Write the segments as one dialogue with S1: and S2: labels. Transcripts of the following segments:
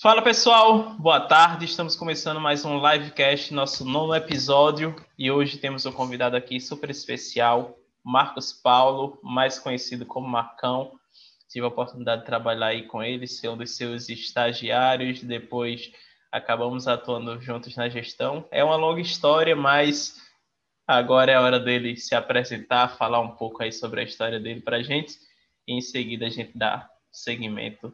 S1: Fala pessoal, boa tarde. Estamos começando mais um livecast, nosso nono episódio, e hoje temos um convidado aqui super especial, Marcos Paulo, mais conhecido como Marcão. Tive a oportunidade de trabalhar aí com ele, ser um dos seus estagiários, depois acabamos atuando juntos na gestão. É uma longa história, mas agora é a hora dele se apresentar, falar um pouco aí sobre a história dele para a gente, e em seguida a gente dá seguimento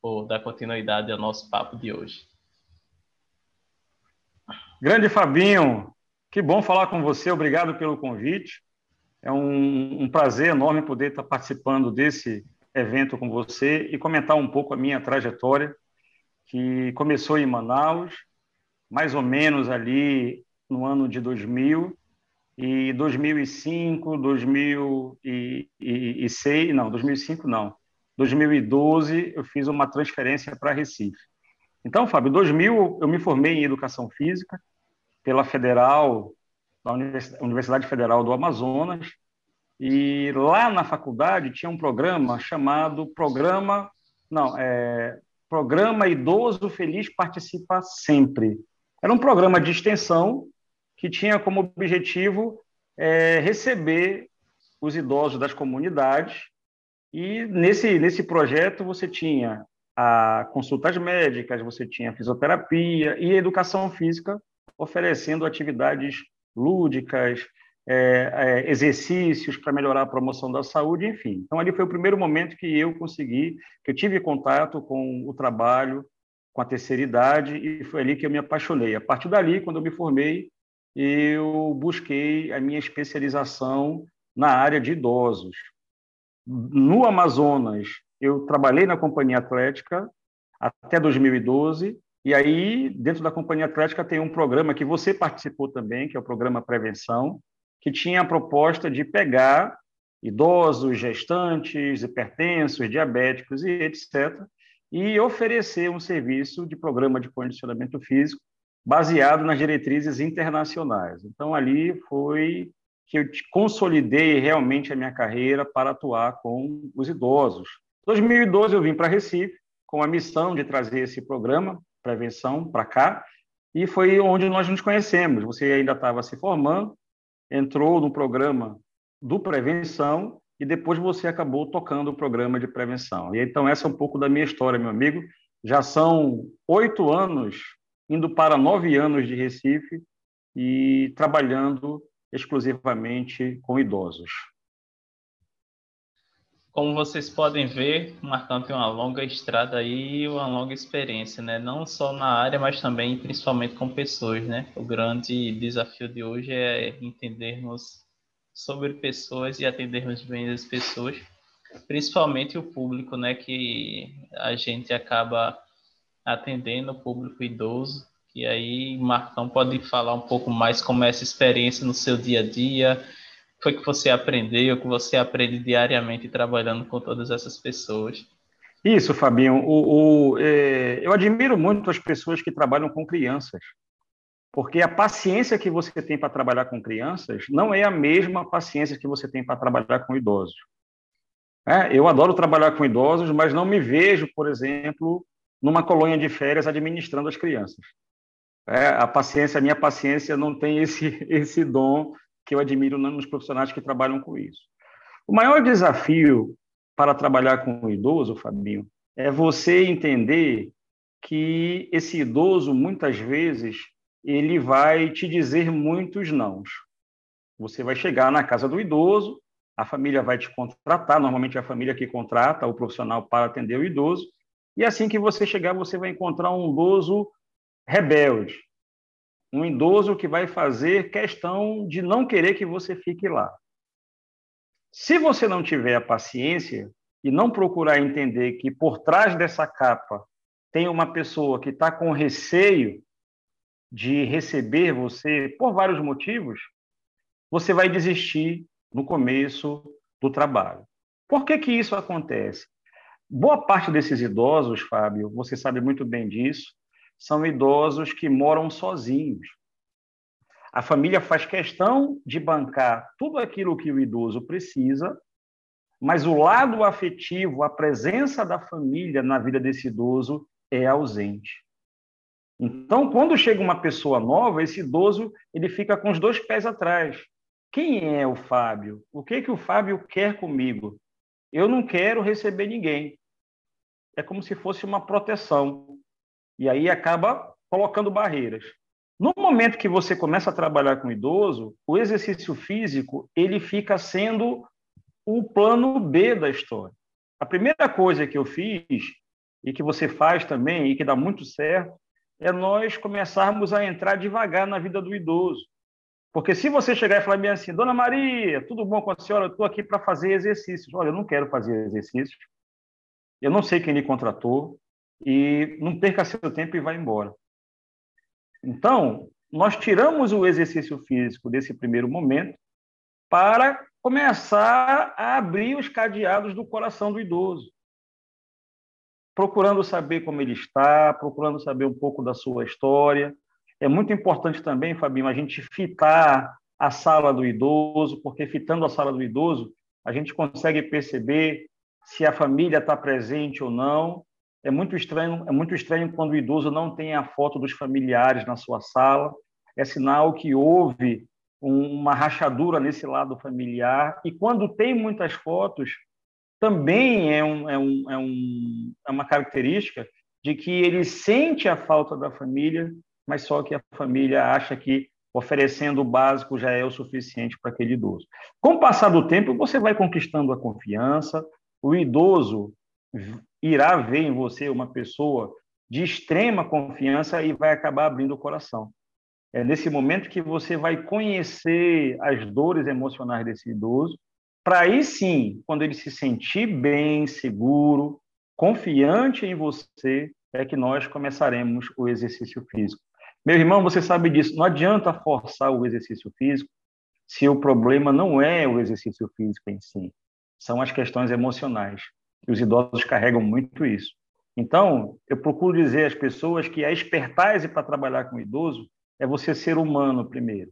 S1: por dar continuidade ao nosso papo de hoje.
S2: Grande Fabinho, que bom falar com você, obrigado pelo convite. É um, um, prazer enorme poder estar participando desse evento com você e comentar um pouco a minha trajetória, que começou em Manaus, mais ou menos ali no ano de 2000, e 2005, 2006, não, 2005 não, 2012 eu fiz uma transferência para Recife. Então, Fábio, em 2000 eu me formei em Educação Física pela Federal, da Universidade Federal do Amazonas, e lá na faculdade tinha um programa chamado Programa, não, é, Programa Idoso Feliz Participa Sempre. Era um programa de extensão que tinha como objetivo é, receber os idosos das comunidades e nesse, nesse projeto você tinha a consultas médicas, você tinha fisioterapia e educação física, oferecendo atividades lúdicas, é, é, exercícios para melhorar a promoção da saúde, enfim. Então, ali foi o primeiro momento que eu consegui, que eu tive contato com o trabalho, com a terceira idade, e foi ali que eu me apaixonei. A partir dali, quando eu me formei, eu busquei a minha especialização na área de idosos no Amazonas, eu trabalhei na Companhia Atlética até 2012, e aí, dentro da Companhia Atlética, tem um programa que você participou também, que é o programa Prevenção, que tinha a proposta de pegar idosos, gestantes, hipertensos, diabéticos e etc., e oferecer um serviço de programa de condicionamento físico baseado nas diretrizes internacionais. Então, ali foi que eu consolidei realmente a minha carreira para atuar com os idosos. Em 2012 eu vim para Recife com a missão de trazer esse programa prevenção para cá e foi onde nós nos conhecemos. Você ainda estava se formando, entrou no programa do prevenção e depois você acabou tocando o programa de prevenção. E então essa é um pouco da minha história, meu amigo. Já são oito anos, indo para nove anos de Recife e trabalhando exclusivamente com idosos.
S1: Como vocês podem ver, o Marcão tem uma longa estrada e uma longa experiência, né? Não só na área, mas também, principalmente com pessoas, né? O grande desafio de hoje é entendermos sobre pessoas e atendermos bem as pessoas, principalmente o público, né? Que a gente acaba atendendo o público idoso e aí, Marcão pode falar um pouco mais como é essa experiência no seu dia a dia, o foi que você aprendeu, o que você aprende diariamente trabalhando com todas essas pessoas.
S2: Isso, Fabinho. O, o é, eu admiro muito as pessoas que trabalham com crianças, porque a paciência que você tem para trabalhar com crianças não é a mesma paciência que você tem para trabalhar com idosos. É, eu adoro trabalhar com idosos, mas não me vejo, por exemplo, numa colônia de férias administrando as crianças. É, a paciência, a minha paciência não tem esse, esse dom que eu admiro nos profissionais que trabalham com isso. O maior desafio para trabalhar com o idoso, Fabinho, é você entender que esse idoso, muitas vezes, ele vai te dizer muitos nãos. Você vai chegar na casa do idoso, a família vai te contratar, normalmente é a família que contrata o profissional para atender o idoso, e assim que você chegar, você vai encontrar um idoso rebelde, um idoso que vai fazer questão de não querer que você fique lá. Se você não tiver a paciência e não procurar entender que por trás dessa capa tem uma pessoa que está com receio de receber você por vários motivos, você vai desistir no começo do trabalho. Por que, que isso acontece? Boa parte desses idosos, Fábio, você sabe muito bem disso, são idosos que moram sozinhos. A família faz questão de bancar tudo aquilo que o idoso precisa, mas o lado afetivo, a presença da família na vida desse idoso, é ausente. Então, quando chega uma pessoa nova, esse idoso ele fica com os dois pés atrás. Quem é o Fábio? O que que o Fábio quer comigo? Eu não quero receber ninguém. É como se fosse uma proteção. E aí acaba colocando barreiras. No momento que você começa a trabalhar com o idoso, o exercício físico ele fica sendo o plano B da história. A primeira coisa que eu fiz e que você faz também e que dá muito certo é nós começarmos a entrar devagar na vida do idoso. Porque se você chegar e falar bem assim, Dona Maria, tudo bom com a senhora? Eu estou aqui para fazer exercícios. Olha, eu não quero fazer exercícios. Eu não sei quem lhe contratou. E não perca seu tempo e vá embora. Então, nós tiramos o exercício físico desse primeiro momento para começar a abrir os cadeados do coração do idoso. Procurando saber como ele está, procurando saber um pouco da sua história. É muito importante também, Fabinho, a gente fitar a sala do idoso, porque fitando a sala do idoso, a gente consegue perceber se a família está presente ou não. É muito estranho, é muito estranho quando o idoso não tem a foto dos familiares na sua sala. É sinal que houve uma rachadura nesse lado familiar. E quando tem muitas fotos, também é, um, é, um, é, um, é uma característica de que ele sente a falta da família, mas só que a família acha que oferecendo o básico já é o suficiente para aquele idoso. Com o passar do tempo, você vai conquistando a confiança, o idoso irá ver em você uma pessoa de extrema confiança e vai acabar abrindo o coração. É nesse momento que você vai conhecer as dores emocionais desse idoso, para aí sim, quando ele se sentir bem, seguro, confiante em você, é que nós começaremos o exercício físico. Meu irmão, você sabe disso, não adianta forçar o exercício físico se o problema não é o exercício físico em si, são as questões emocionais. E os idosos carregam muito isso. Então, eu procuro dizer às pessoas que a expertise para trabalhar com o idoso é você ser humano primeiro.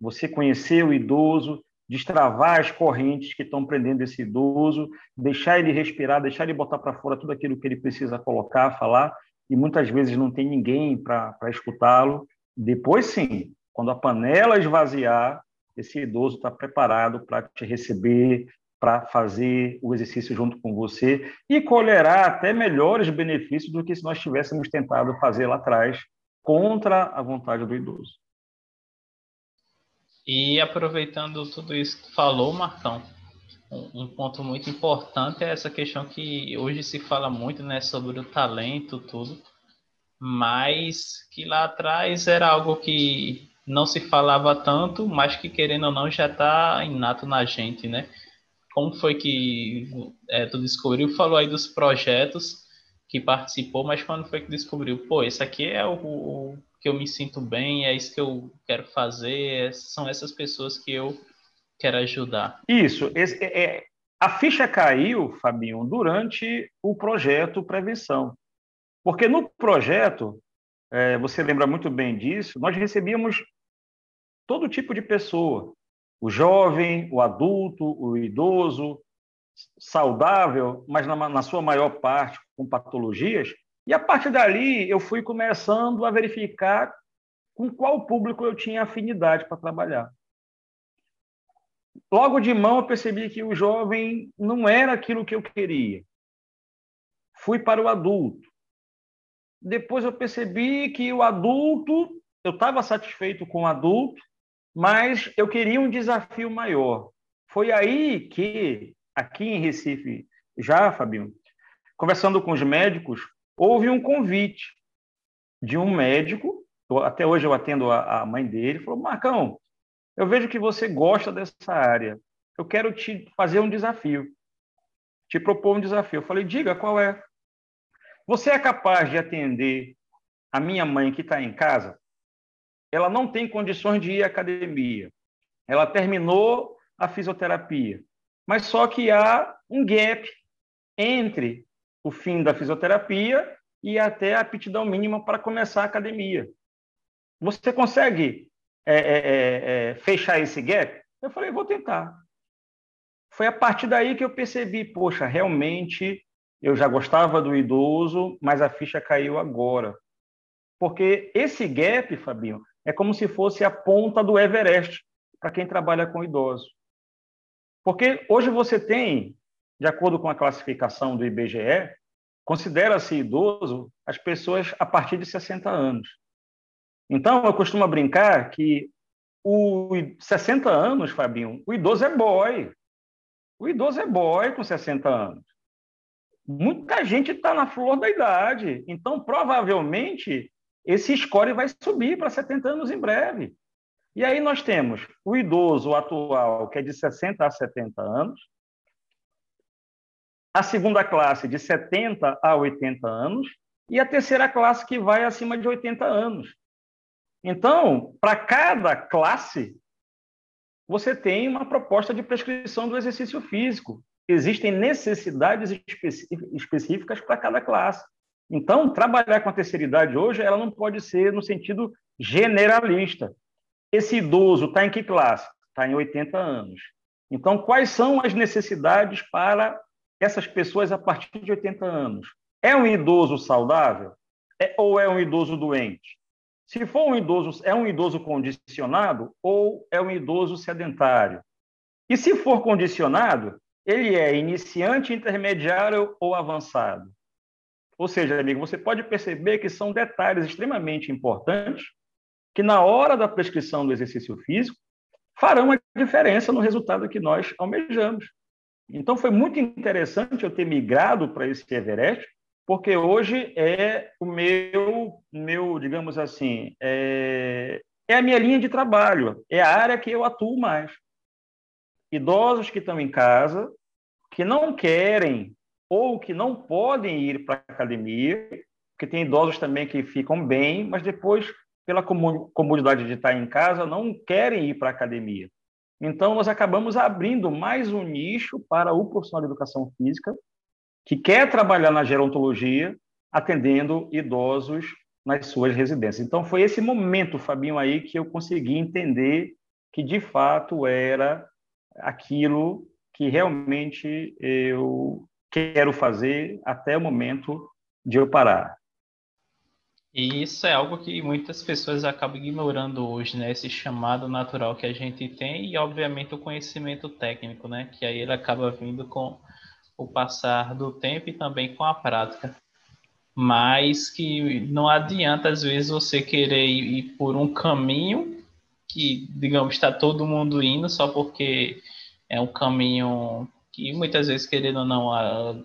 S2: Você conhecer o idoso, destravar as correntes que estão prendendo esse idoso, deixar ele respirar, deixar ele botar para fora tudo aquilo que ele precisa colocar, falar, e muitas vezes não tem ninguém para escutá-lo. Depois, sim, quando a panela esvaziar, esse idoso está preparado para te receber, para fazer o exercício junto com você e colherá até melhores benefícios do que se nós tivéssemos tentado fazer lá atrás contra a vontade do idoso.
S1: E aproveitando tudo isso que falou, Marcão, um ponto muito importante é essa questão que hoje se fala muito, né, sobre o talento, tudo, mas que lá atrás era algo que não se falava tanto, mas que querendo ou não já está inato na gente, né? Como foi que é, tu descobriu? Falou aí dos projetos que participou, mas quando foi que descobriu? Pô, esse aqui é o, o que eu me sinto bem, é isso que eu quero fazer, é, são essas pessoas que eu quero ajudar.
S2: Isso. Esse, é, é, a ficha caiu, Fabinho, durante o projeto Prevenção. Porque no projeto, é, você lembra muito bem disso, nós recebíamos todo tipo de pessoa, o jovem, o adulto, o idoso, saudável, mas na, na, sua maior parte com patologias. E a partir dali eu fui começando a verificar com qual público eu tinha afinidade para trabalhar. Logo de mão eu percebi que o jovem não era aquilo que eu queria. Fui para o adulto. Depois eu percebi que o adulto, eu estava satisfeito com o adulto, mas eu queria um desafio maior. Foi aí que, aqui em Recife, já, Fabinho, conversando com os médicos, houve um convite de um médico, até hoje eu atendo a, mãe dele, falou, Marcão, eu vejo que você gosta dessa área, eu quero te fazer um desafio, te propor um desafio. Eu falei, diga, qual é? Você é capaz de atender a minha mãe que está em casa? Ela não tem condições de ir à academia. Ela terminou a fisioterapia, mas só que há um gap entre o fim da fisioterapia e até a aptidão mínima para começar a academia. Você consegue é, é, é, é fechar esse gap? Eu falei, vou tentar. Foi a partir daí que eu percebi, poxa, realmente eu já gostava do idoso, mas a ficha caiu agora. Porque esse gap, Fabinho, é como se fosse a ponta do Everest para quem trabalha com idosos. Porque hoje você tem, de acordo com a classificação do IBGE, considera-se idoso as pessoas a partir de 60 anos. Então, eu costumo brincar que o 60 anos, Fabinho, o idoso é boy. O idoso é boy com 60 anos. Muita gente está na flor da idade. Então, provavelmente, esse score vai subir para 70 anos em breve. E aí nós temos o idoso atual, que é de 60 a 70 anos, a segunda classe de 70 a 80 anos e a terceira classe que vai acima de 80 anos. Então, para cada classe, você tem uma proposta de prescrição do exercício físico. Existem necessidades específicas para cada classe. Então, trabalhar com a terceira idade hoje, ela não pode ser no sentido generalista. Esse idoso está em que classe? Está em 80 anos. Então, quais são as necessidades para essas pessoas a partir de 80 anos? É um idoso saudável? É, ou é um idoso doente? Se for um idoso, é um idoso condicionado ou é um idoso sedentário? E se for condicionado, ele é iniciante, intermediário ou avançado? Ou seja, amigo, você pode perceber que são detalhes extremamente importantes que, na hora da prescrição do exercício físico, farão a diferença no resultado que nós almejamos. Então, foi muito interessante eu ter migrado para esse Everest, porque hoje é o meu, meu digamos assim, é, é a minha linha de trabalho, é a área que eu atuo mais. Idosos que estão em casa, que não querem ou que não podem ir para a academia, porque tem idosos também que ficam bem, mas depois pela comodidade de estar em casa, não querem ir para a academia. Então, nós acabamos abrindo mais um nicho para o profissional de educação física que quer trabalhar na gerontologia, atendendo idosos nas suas residências. Então, foi esse momento, Fabinho, aí que eu consegui entender que, de fato, era aquilo que realmente eu quero fazer até o momento de eu parar.
S1: E isso é algo que muitas pessoas acabam ignorando hoje, né? Esse chamado natural que a gente tem e, obviamente, o conhecimento técnico, né? Que aí ele acaba vindo com o passar do tempo e também com a prática. Mas que não adianta, às vezes, você querer ir por um caminho que, digamos, está todo mundo indo só porque é um caminho que muitas vezes, querendo ou não, a...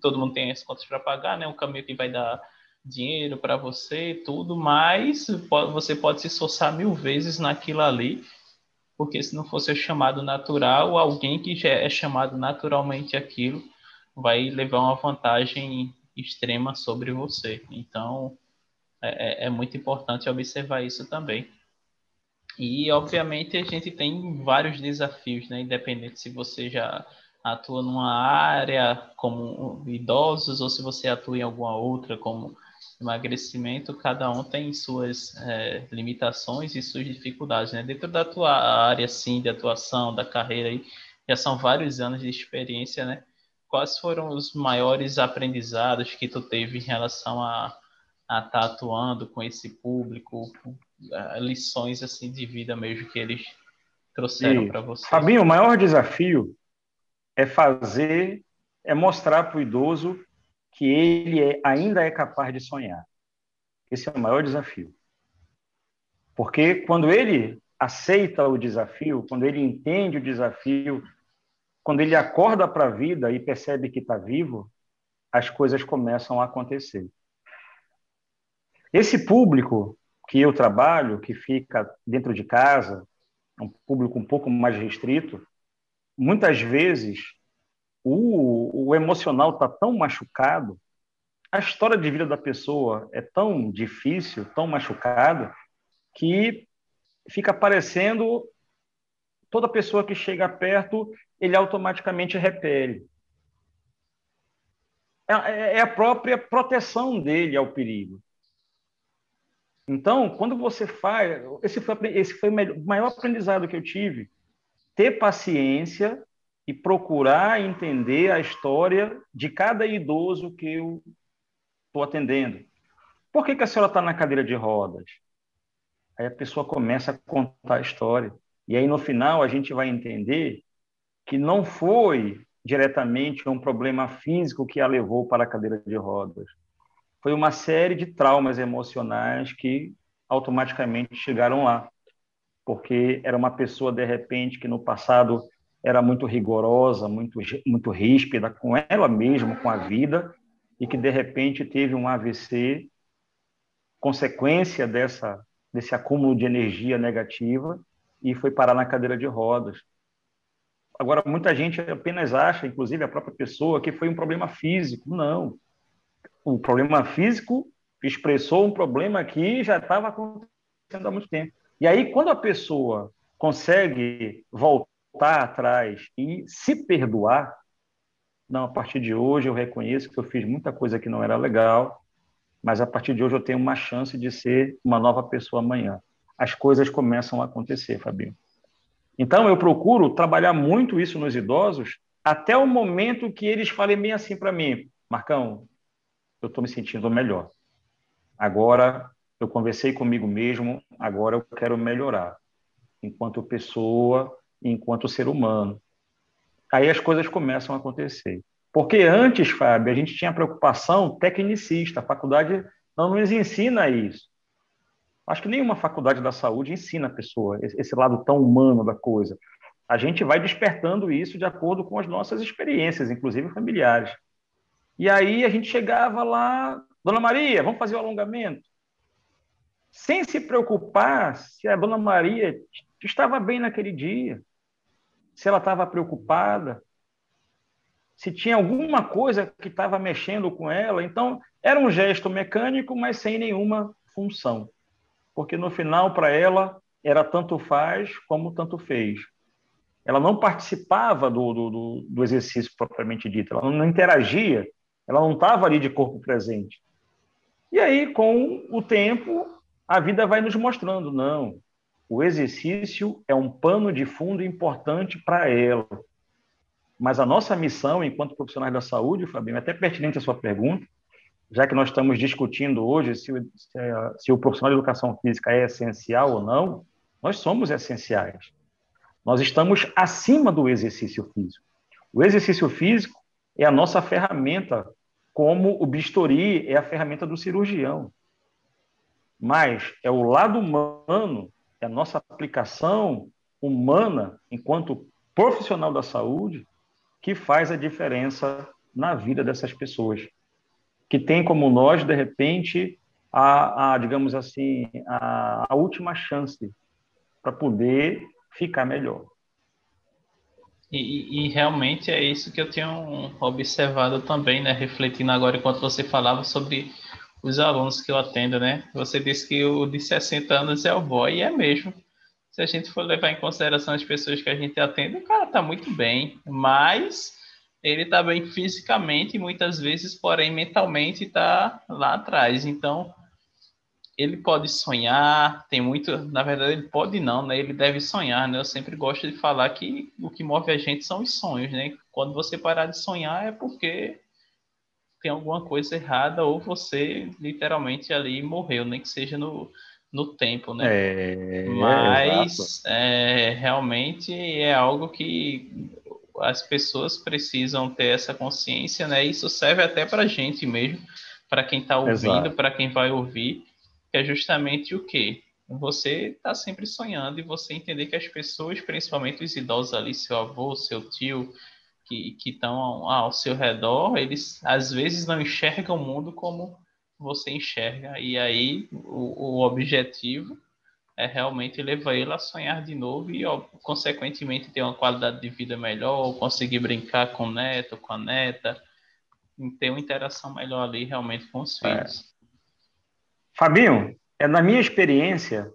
S1: todo mundo tem as contas para pagar, né? Um caminho que vai dar dinheiro para você, tudo, mas você pode se esforçar mil vezes naquilo ali, porque se não fosse chamado natural, alguém que já é chamado naturalmente aquilo vai levar uma vantagem extrema sobre você. Então, é, é, é muito importante observar isso também. E, obviamente, a gente tem vários desafios, né? Independente se você já atua numa área como idosos ou se você atua em alguma outra, como emagrecimento, cada um tem suas é, limitações e suas dificuldades, né? Dentro da tua área, sim, de atuação, da carreira aí, já são vários anos de experiência, né? Quais foram os maiores aprendizados que tu teve em relação a estar tá atuando com esse público, lições assim de vida mesmo que eles trouxeram para você?
S2: Fabinho, o maior desafio é fazer, é mostrar para o idoso que ele é, ainda é capaz de sonhar. Esse é o maior desafio. Porque quando ele aceita o desafio, quando ele entende o desafio, quando ele acorda para a vida e percebe que está vivo, as coisas começam a acontecer. Esse público que eu trabalho, que fica dentro de casa, um público um pouco mais restrito, muitas vezes o, o emocional está tão machucado, a história de vida da pessoa é tão difícil, tão machucada, que fica parecendo toda pessoa que chega perto, ele automaticamente repele. É, é, é a própria proteção dele ao perigo. Então, quando você faz, esse foi, esse foi o maior aprendizado que eu tive, ter paciência e procurar entender a história de cada idoso que eu estou atendendo. Por que, que a senhora está na cadeira de rodas? Aí a pessoa começa a contar a história. E aí, no final, a gente vai entender que não foi diretamente um problema físico que a levou para a cadeira de rodas. Foi uma série de traumas emocionais que automaticamente chegaram lá. Porque era uma pessoa, de repente, que no passado era muito rigorosa, muito, muito ríspida com ela mesma, com a vida, e que, de repente, teve um AVC, consequência dessa, desse acúmulo de energia negativa, e foi parar na cadeira de rodas. Agora, muita gente apenas acha, inclusive a própria pessoa, que foi um problema físico. Não. O problema físico expressou um problema que já estava acontecendo há muito tempo. E aí, quando a pessoa consegue voltar atrás e se perdoar, não, a partir de hoje eu reconheço que eu fiz muita coisa que não era legal, mas a partir de hoje eu tenho uma chance de ser uma nova pessoa amanhã. As coisas começam a acontecer, Fabinho. Então, eu procuro trabalhar muito isso nos idosos até o momento que eles falem bem assim para mim: Marcão, eu estou me sentindo melhor. Agora eu conversei comigo mesmo, agora eu quero melhorar, enquanto pessoa, enquanto ser humano. Aí as coisas começam a acontecer. Porque antes, Fábio, a gente tinha preocupação tecnicista, a faculdade não nos ensina isso. Acho que nenhuma faculdade da saúde ensina a pessoa esse lado tão humano da coisa. A gente vai despertando isso de acordo com as nossas experiências, inclusive familiares. E aí a gente chegava lá, Dona Maria, vamos fazer o alongamento. Sem se preocupar se a Dona Maria estava bem naquele dia, se ela estava preocupada, se tinha alguma coisa que estava mexendo com ela. Então, era um gesto mecânico, mas sem nenhuma função porque no final, para ela, era tanto faz como tanto fez. Ela não participava do, do, do exercício propriamente dito, ela não interagia, ela não estava ali de corpo presente. E aí, com o tempo, a vida vai nos mostrando: não, o exercício é um pano de fundo importante para ela. Mas a nossa missão, enquanto profissionais da saúde, Fabinho, é até pertinente a sua pergunta, já que nós estamos discutindo hoje se, se, se, o profissional de educação física é essencial ou não, nós somos essenciais. Nós estamos acima do exercício físico. O exercício físico é a nossa ferramenta, como o bisturi é a ferramenta do cirurgião. Mas é o lado humano, é a nossa aplicação humana, enquanto profissional da saúde, que faz a diferença na vida dessas pessoas que tem como nós, de repente, a, a digamos assim, a, a última chance para poder ficar melhor.
S1: E, e, realmente é isso que eu tenho observado também, né? Refletindo agora enquanto você falava sobre os alunos que eu atendo, né? Você disse que o de 60 anos é o boy, e é mesmo. Se a gente for levar em consideração as pessoas que a gente atende, o cara tá muito bem, mas ele está bem fisicamente muitas vezes, porém, mentalmente está lá atrás. Então, ele pode sonhar, tem muito, na verdade, ele pode não, né? Ele deve sonhar, né? Eu sempre gosto de falar que o que move a gente são os sonhos, né? Quando você parar de sonhar é porque tem alguma coisa errada ou você literalmente ali morreu, nem que seja no, no tempo, né? É, Mas é, realmente é algo que as pessoas precisam ter essa consciência, né? Isso serve até para a gente mesmo, para quem está ouvindo, para quem vai ouvir, que é justamente o quê? Você está sempre sonhando e você entender que as pessoas, principalmente os idosos ali, seu avô, seu tio, que estão ao seu redor, eles às vezes não enxergam o mundo como você enxerga. E aí o, o objetivo é realmente levar ele a sonhar de novo e, ó, consequentemente, ter uma qualidade de vida melhor, conseguir brincar com o neto, com a neta, ter uma interação melhor ali realmente com os é. filhos.
S2: Fabinho, é, na minha experiência,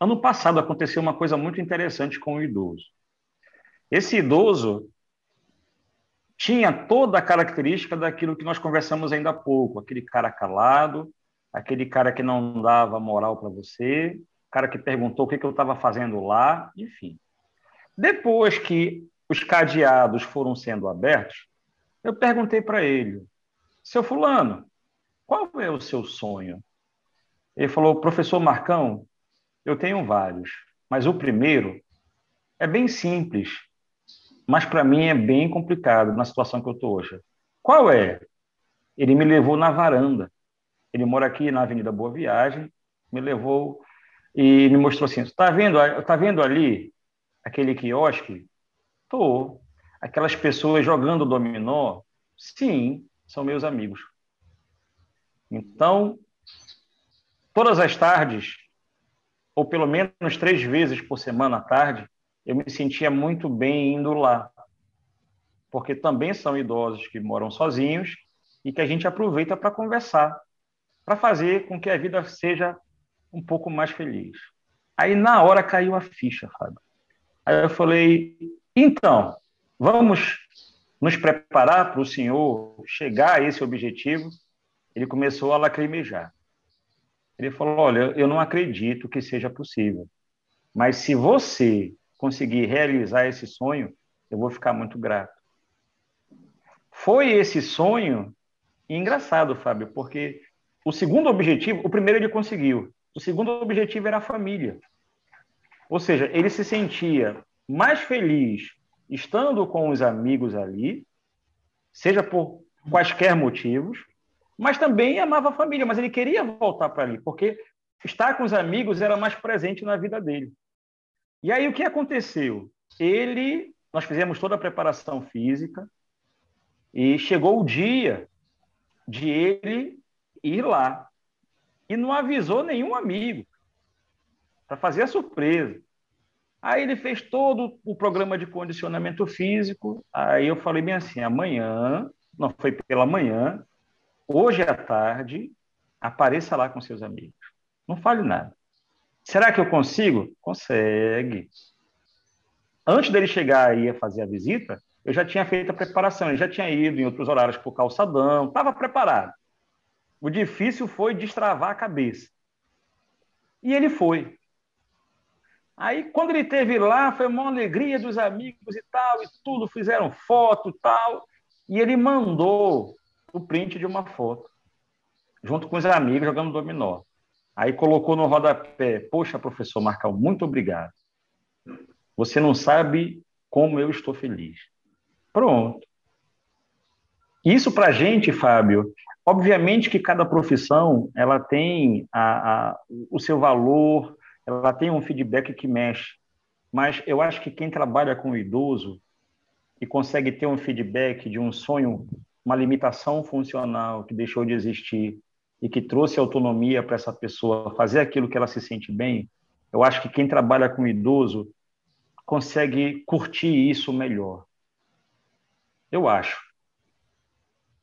S2: ano passado aconteceu uma coisa muito interessante com o idoso. Esse idoso tinha toda a característica daquilo que nós conversamos ainda há pouco, aquele cara calado, aquele cara que não dava moral para você, cara que perguntou o que, que eu estava fazendo lá, enfim. Depois que os cadeados foram sendo abertos, eu perguntei para ele, seu fulano, qual é o seu sonho? Ele falou, professor Marcão, eu tenho vários, mas o primeiro é bem simples, mas para mim é bem complicado na situação que eu estou hoje. Qual é? Ele me levou na varanda. Ele mora aqui na Avenida Boa Viagem, me levou e me mostrou assim: está vendo, tá vendo ali aquele quiosque? Tô. Aquelas pessoas jogando dominó? Sim, são meus amigos. Então, todas as tardes, ou pelo menos três vezes por semana à tarde, eu me sentia muito bem indo lá. Porque também são idosos que moram sozinhos e que a gente aproveita para conversar, para fazer com que a vida seja um pouco mais feliz. Aí, na hora, caiu a ficha, Fábio. Aí eu falei, então, vamos nos preparar para o senhor chegar a esse objetivo? Ele começou a lacrimejar. Ele falou, olha, eu não acredito que seja possível, mas se você conseguir realizar esse sonho, eu vou ficar muito grato. Foi esse sonho engraçado, Fábio, porque o segundo objetivo, o primeiro ele conseguiu, o segundo objetivo era a família. Ou seja, ele se sentia mais feliz estando com os amigos ali, seja por quaisquer motivos, mas também amava a família, mas ele queria voltar para ali, porque estar com os amigos era mais presente na vida dele. E aí o que aconteceu? Ele, nós fizemos toda a preparação física e chegou o dia de ele ir lá e não avisou nenhum amigo para fazer a surpresa. Aí ele fez todo o programa de condicionamento físico. Aí eu falei bem assim: amanhã, não foi pela manhã, hoje à tarde, apareça lá com seus amigos. Não fale nada. Será que eu consigo? Consegue. Antes dele chegar aí a fazer a visita, eu já tinha feito a preparação, ele já tinha ido em outros horários para o calçadão, estava preparado. O difícil foi destravar a cabeça. E ele foi. Aí, quando ele teve lá, foi uma alegria dos amigos e tal, e tudo, fizeram foto e tal. E ele mandou o print de uma foto, junto com os amigos jogando dominó. Aí colocou no rodapé: Poxa, professor Marcal, muito obrigado. Você não sabe como eu estou feliz. Pronto. Isso para a gente, Fábio, obviamente que cada profissão ela tem a, a, o seu valor, ela tem um feedback que mexe. Mas eu acho que quem trabalha com o idoso e consegue ter um feedback de um sonho, uma limitação funcional que deixou de existir, e que trouxe autonomia para essa pessoa fazer aquilo que ela se sente bem, eu acho que quem trabalha com idoso consegue curtir isso melhor. Eu acho.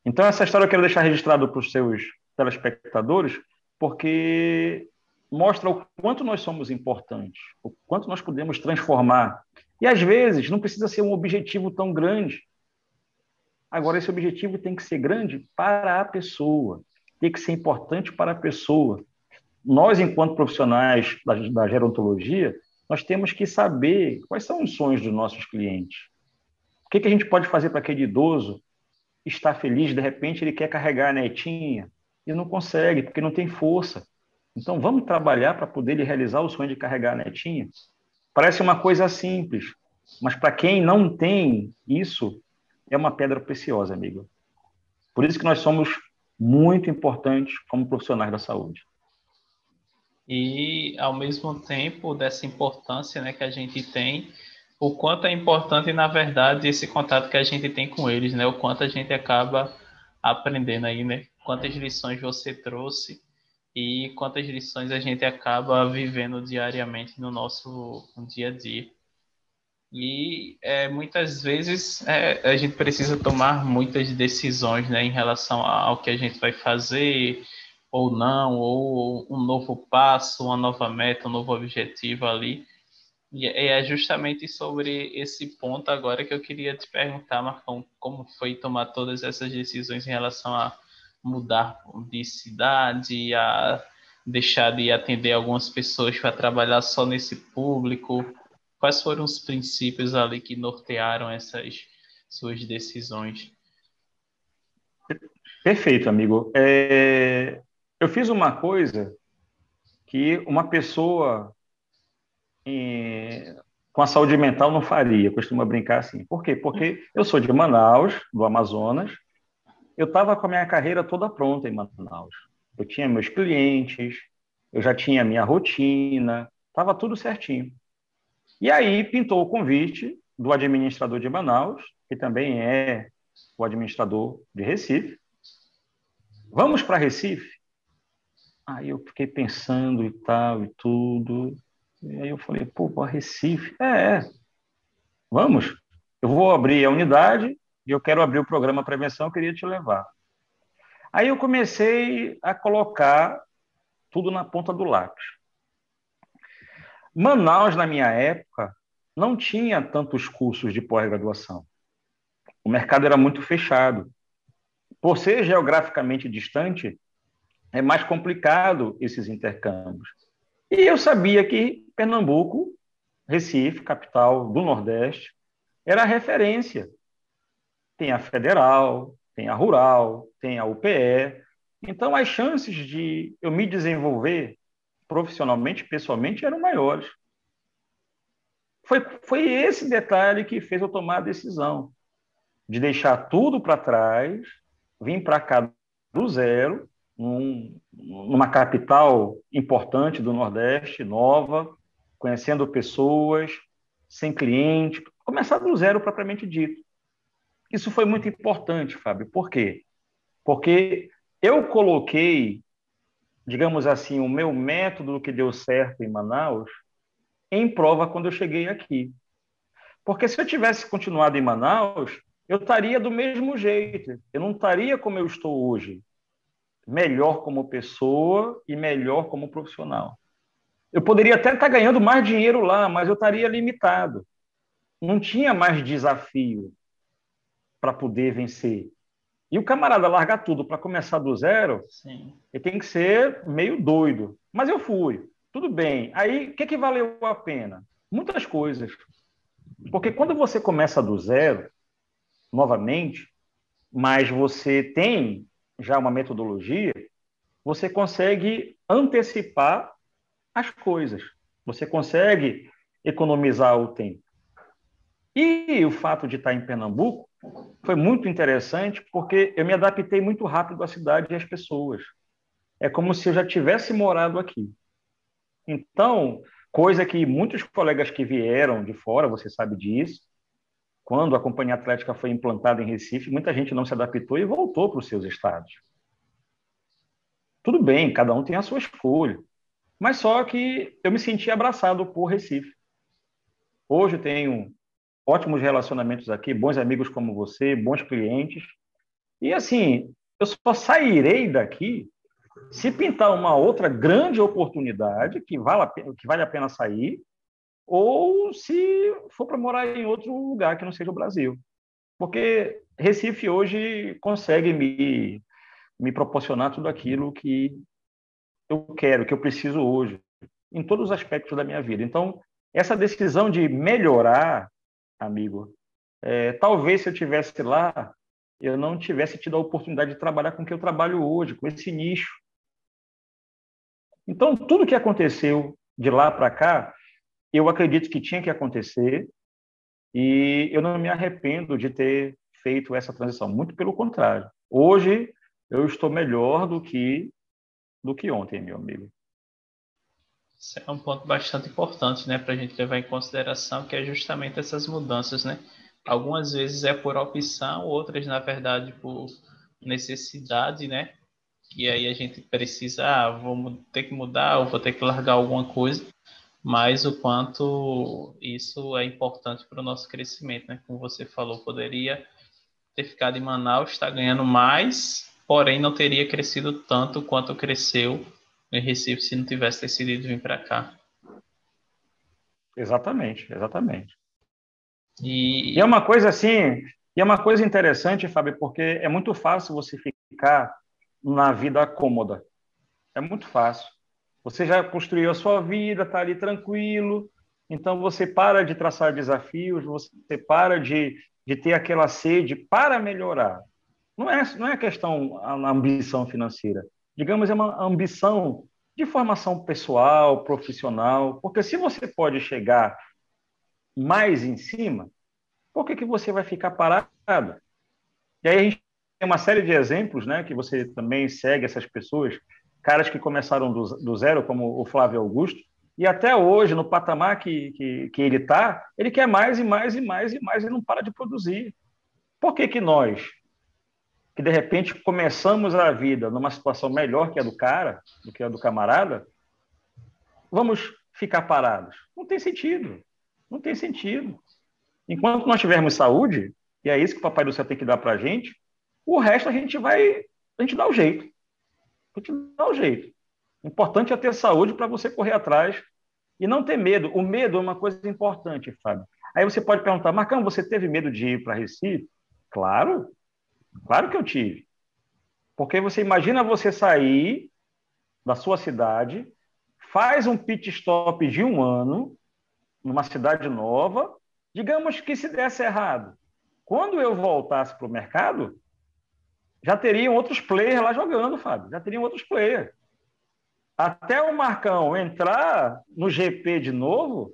S2: Então, essa história eu quero deixar registrado para os seus telespectadores, porque mostra o quanto nós somos importantes, o quanto nós podemos transformar. E, às vezes, não precisa ser um objetivo tão grande. Agora, esse objetivo tem que ser grande para a pessoa tem que ser importante para a pessoa. Nós, enquanto profissionais da, da gerontologia, nós temos que saber quais são os sonhos dos nossos clientes. O que, que a gente pode fazer para aquele idoso estar feliz, de repente ele quer carregar a netinha e não consegue, porque não tem força. Então, vamos trabalhar para poder ele realizar o sonho de carregar a netinha? Parece uma coisa simples, mas para quem não tem isso, é uma pedra preciosa, amigo. Por isso que nós somos muito importantes como profissionais da saúde.
S1: E, ao mesmo tempo, dessa importância né, que a gente tem, o quanto é importante, na verdade, esse contato que a gente tem com eles, né? O quanto a gente acaba aprendendo aí, né? Quantas lições você trouxe e quantas lições a gente acaba vivendo diariamente no nosso dia a dia. E é, muitas vezes é, a gente precisa tomar muitas decisões né, em relação ao que a gente vai fazer ou não, ou um novo passo, uma nova meta, um novo objetivo ali. E é justamente sobre esse ponto agora que eu queria te perguntar, Marcão, como foi tomar todas essas decisões em relação a mudar de cidade, a deixar de atender algumas pessoas para trabalhar só nesse público, Quais foram os princípios ali que nortearam essas suas decisões?
S2: Perfeito, amigo. É... Eu fiz uma coisa que uma pessoa em... com a saúde mental não faria, costuma brincar assim. Por quê? Porque eu sou de Manaus, do Amazonas, eu estava com a minha carreira toda pronta em Manaus. Eu tinha meus clientes, eu já tinha minha rotina, estava tudo certinho. E aí pintou o convite do administrador de Manaus, que também é o administrador de Recife. Vamos para Recife? Aí eu fiquei pensando e tal e tudo. E aí eu falei, pô, para Recife? É, é. Vamos. Eu vou abrir a unidade e eu quero abrir o programa Prevenção, eu queria te levar. Aí eu comecei a colocar tudo na ponta do lápis. Manaus, na minha época, não tinha tantos cursos de pós-graduação. O mercado era muito fechado. Por ser geograficamente distante, é mais complicado esses intercâmbios. E eu sabia que Pernambuco, Recife, capital do Nordeste, era referência tem a federal, tem a rural, tem a UPE. Então, as chances de eu me desenvolver profissionalmente, pessoalmente, eram maiores. Foi, foi esse detalhe que fez eu tomar a decisão de deixar tudo para trás, vir para cá do zero, num, numa capital importante do Nordeste, nova, conhecendo pessoas, sem cliente, começar do zero propriamente dito. Isso foi muito importante, Fábio. Por quê? Porque eu coloquei, digamos assim, o meu método que deu certo em Manaus em prova quando eu cheguei aqui. Porque se eu tivesse continuado em Manaus, eu estaria do mesmo jeito. Eu não estaria como eu estou hoje. Melhor como pessoa e melhor como profissional. Eu poderia até estar ganhando mais dinheiro lá, mas eu estaria limitado. Não tinha mais desafio para poder vencer. E o camarada largar tudo para começar do zero, Sim. ele tem que ser meio doido. Mas eu fui. Tudo bem. Aí, o que, que valeu a pena? Muitas coisas. Porque quando você começa do zero, novamente, mas você tem já uma metodologia, você consegue antecipar as coisas. Você consegue economizar o tempo. E o fato de estar em Pernambuco foi muito interessante porque eu me adaptei muito rápido à cidade e às pessoas. É como se eu já tivesse morado aqui. Então, coisa que muitos colegas que vieram de fora, você sabe disso, quando a Companhia Atlética foi implantada em Recife, muita gente não se adaptou e voltou para os seus estados. Tudo bem, cada um tem a sua escolha. Mas só que eu me senti abraçado por Recife. Hoje tenho ótimos relacionamentos aqui, bons amigos como você, bons clientes. E assim, eu só sairei daqui se pintar uma outra grande oportunidade que vale a pena, que vale a pena sair, ou se for para morar em outro lugar que não seja o Brasil. Porque Recife hoje consegue me, me proporcionar tudo aquilo que eu quero, que eu preciso hoje, em todos os aspectos da minha vida. Então, essa decisão de melhorar amigo. É, talvez se eu tivesse lá, eu não tivesse tido a oportunidade de trabalhar com o que eu trabalho hoje, com esse nicho. Então, tudo que aconteceu de lá para cá, eu acredito que tinha que acontecer e eu não me arrependo de ter feito essa transição. Muito pelo contrário. Hoje eu estou melhor do que do que ontem, meu amigo.
S1: Isso é um ponto bastante importante, né, para a gente levar em consideração, que é justamente essas mudanças, né? Algumas vezes é por opção, outras, na verdade, por necessidade, né? E aí a gente precisa, ah, vou ter que mudar, ou vou ter que largar alguma coisa, mas o quanto isso é importante para o nosso crescimento, né? Como você falou, poderia ter ficado em Manaus, está ganhando mais, porém não teria crescido tanto quanto cresceu em Recife se não tivesse decidido vir para cá.
S2: Exatamente, exatamente. E... e... é uma coisa assim, e é uma coisa interessante, Fábio, porque é muito fácil você ficar na vida cômoda. É muito fácil. Você já construiu a sua vida, está ali tranquilo, Então você para de traçar desafios, você para de, de ter aquela sede para melhorar. Não é, não é questão a ambição financeira. Digamos, é uma ambição de formação pessoal, profissional, porque se você pode chegar mais em cima, por que, que você vai ficar parado? E aí a gente tem uma série de exemplos, né, que você também segue essas pessoas, caras que começaram do, do zero, como o Flávio Augusto, e até hoje, no patamar que, que, que ele está, ele quer mais e mais e mais e mais e não para de produzir. Por que, que nós, que de repente começamos a vida numa situação melhor que a do cara, do que a do camarada, vamos ficar parados? Não tem sentido. Não tem sentido. Enquanto nós tivermos saúde, e é isso que o Papai do Céu tem que dar para a gente, o resto a gente vai, a gente dá o jeito. A gente dá o jeito. O importante é ter saúde para você correr atrás e não ter medo. O medo é uma coisa importante, Fábio. Aí você pode perguntar, Marcão, você teve medo de ir para Recife? Claro, claro que eu tive. Porque você imagina você sair da sua cidade, faz um pit stop de um ano, numa cidade nova, digamos que se desse errado. Quando eu voltasse para o mercado, já teriam outros players lá jogando, Fábio. Já teriam outros players até o Marcão entrar no GP de novo,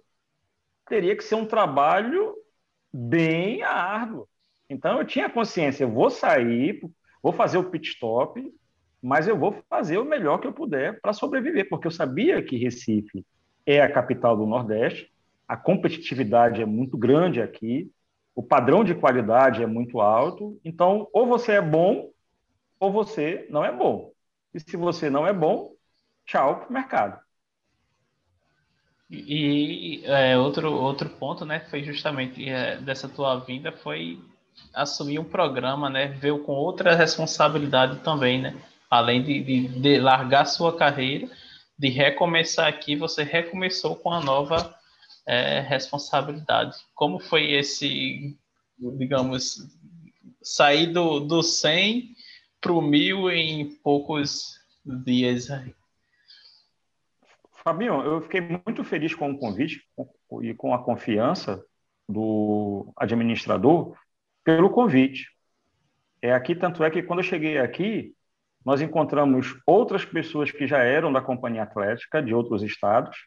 S2: teria que ser um trabalho bem árduo. Então eu tinha consciência, eu vou sair, vou fazer o pit stop, mas eu vou fazer o melhor que eu puder para sobreviver, porque eu sabia que Recife é a capital do Nordeste, a competitividade é muito grande aqui, o padrão de qualidade é muito alto, então ou você é bom ou você não é bom. E se você não é bom, tchau para o mercado.
S1: E é, outro, outro ponto, né, foi justamente é, dessa tua vinda foi assumir um programa, né, veio com outra responsabilidade também, né, além de, de, de largar sua carreira, de recomeçar aqui, você recomeçou com a nova é, responsabilidade. Como foi esse, digamos, sair do, do 100 para o 1000 em poucos dias aí?
S2: Fabinho, eu fiquei muito feliz com o convite e com a confiança do administrador pelo convite. É aqui, tanto é que quando eu cheguei aqui, nós encontramos outras pessoas que já eram da Companhia Atlética, de outros estados,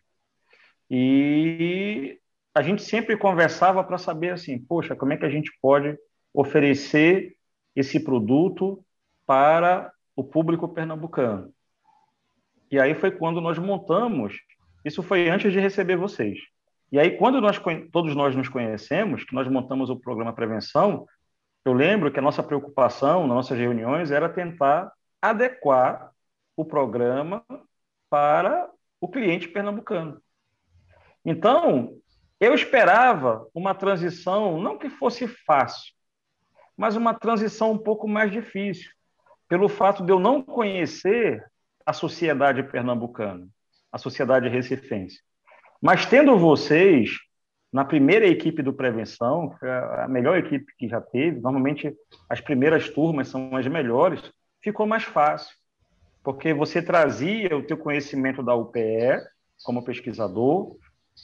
S2: e a gente sempre conversava para saber assim, poxa, como é que a gente pode oferecer esse produto para o público pernambucano. E aí foi quando nós montamos, isso foi antes de receber vocês. E aí, quando nós, todos nós nos conhecemos, que nós montamos o programa Prevenção, eu lembro que a nossa preocupação nas nossas reuniões era tentar adequar o programa para o cliente pernambucano. Então, eu esperava uma transição, não que fosse fácil, mas uma transição um pouco mais difícil, pelo fato de eu não conhecer a sociedade pernambucana, a sociedade recifense. Mas tendo vocês na primeira equipe do Prevenção, a melhor equipe que já teve, normalmente as primeiras turmas são as melhores, ficou mais fácil, porque você trazia o teu conhecimento da UPE como pesquisador,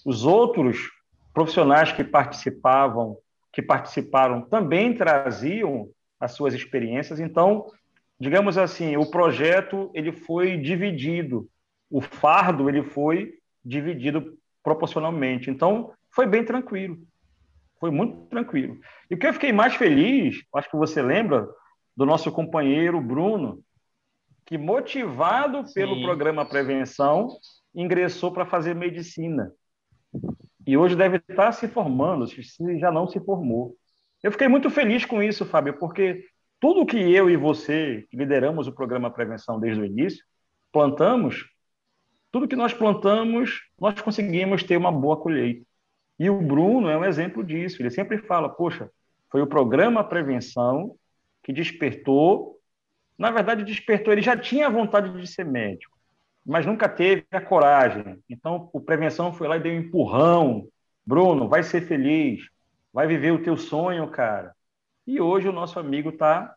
S2: os outros profissionais que participavam, que participaram também traziam as suas experiências, então digamos assim, o projeto ele foi dividido, o fardo ele foi dividido proporcionalmente. Então, foi bem tranquilo. Foi muito tranquilo. E o que eu fiquei mais feliz, acho que você lembra, do nosso companheiro Bruno, que motivado Sim. pelo programa Prevenção, ingressou para fazer medicina. E hoje deve estar se formando, se já não se formou. Eu fiquei muito feliz com isso, Fábio, porque tudo que eu e você, que lideramos o programa Prevenção desde o início, plantamos, tudo que nós plantamos, nós conseguimos ter uma boa colheita. E o Bruno é um exemplo disso. Ele sempre fala: Poxa, foi o programa Prevenção que despertou. Na verdade, despertou. Ele já tinha vontade de ser médico, mas nunca teve a coragem. Então, o Prevenção foi lá e deu um empurrão. Bruno, vai ser feliz, vai viver o teu sonho, cara. E hoje o nosso amigo está,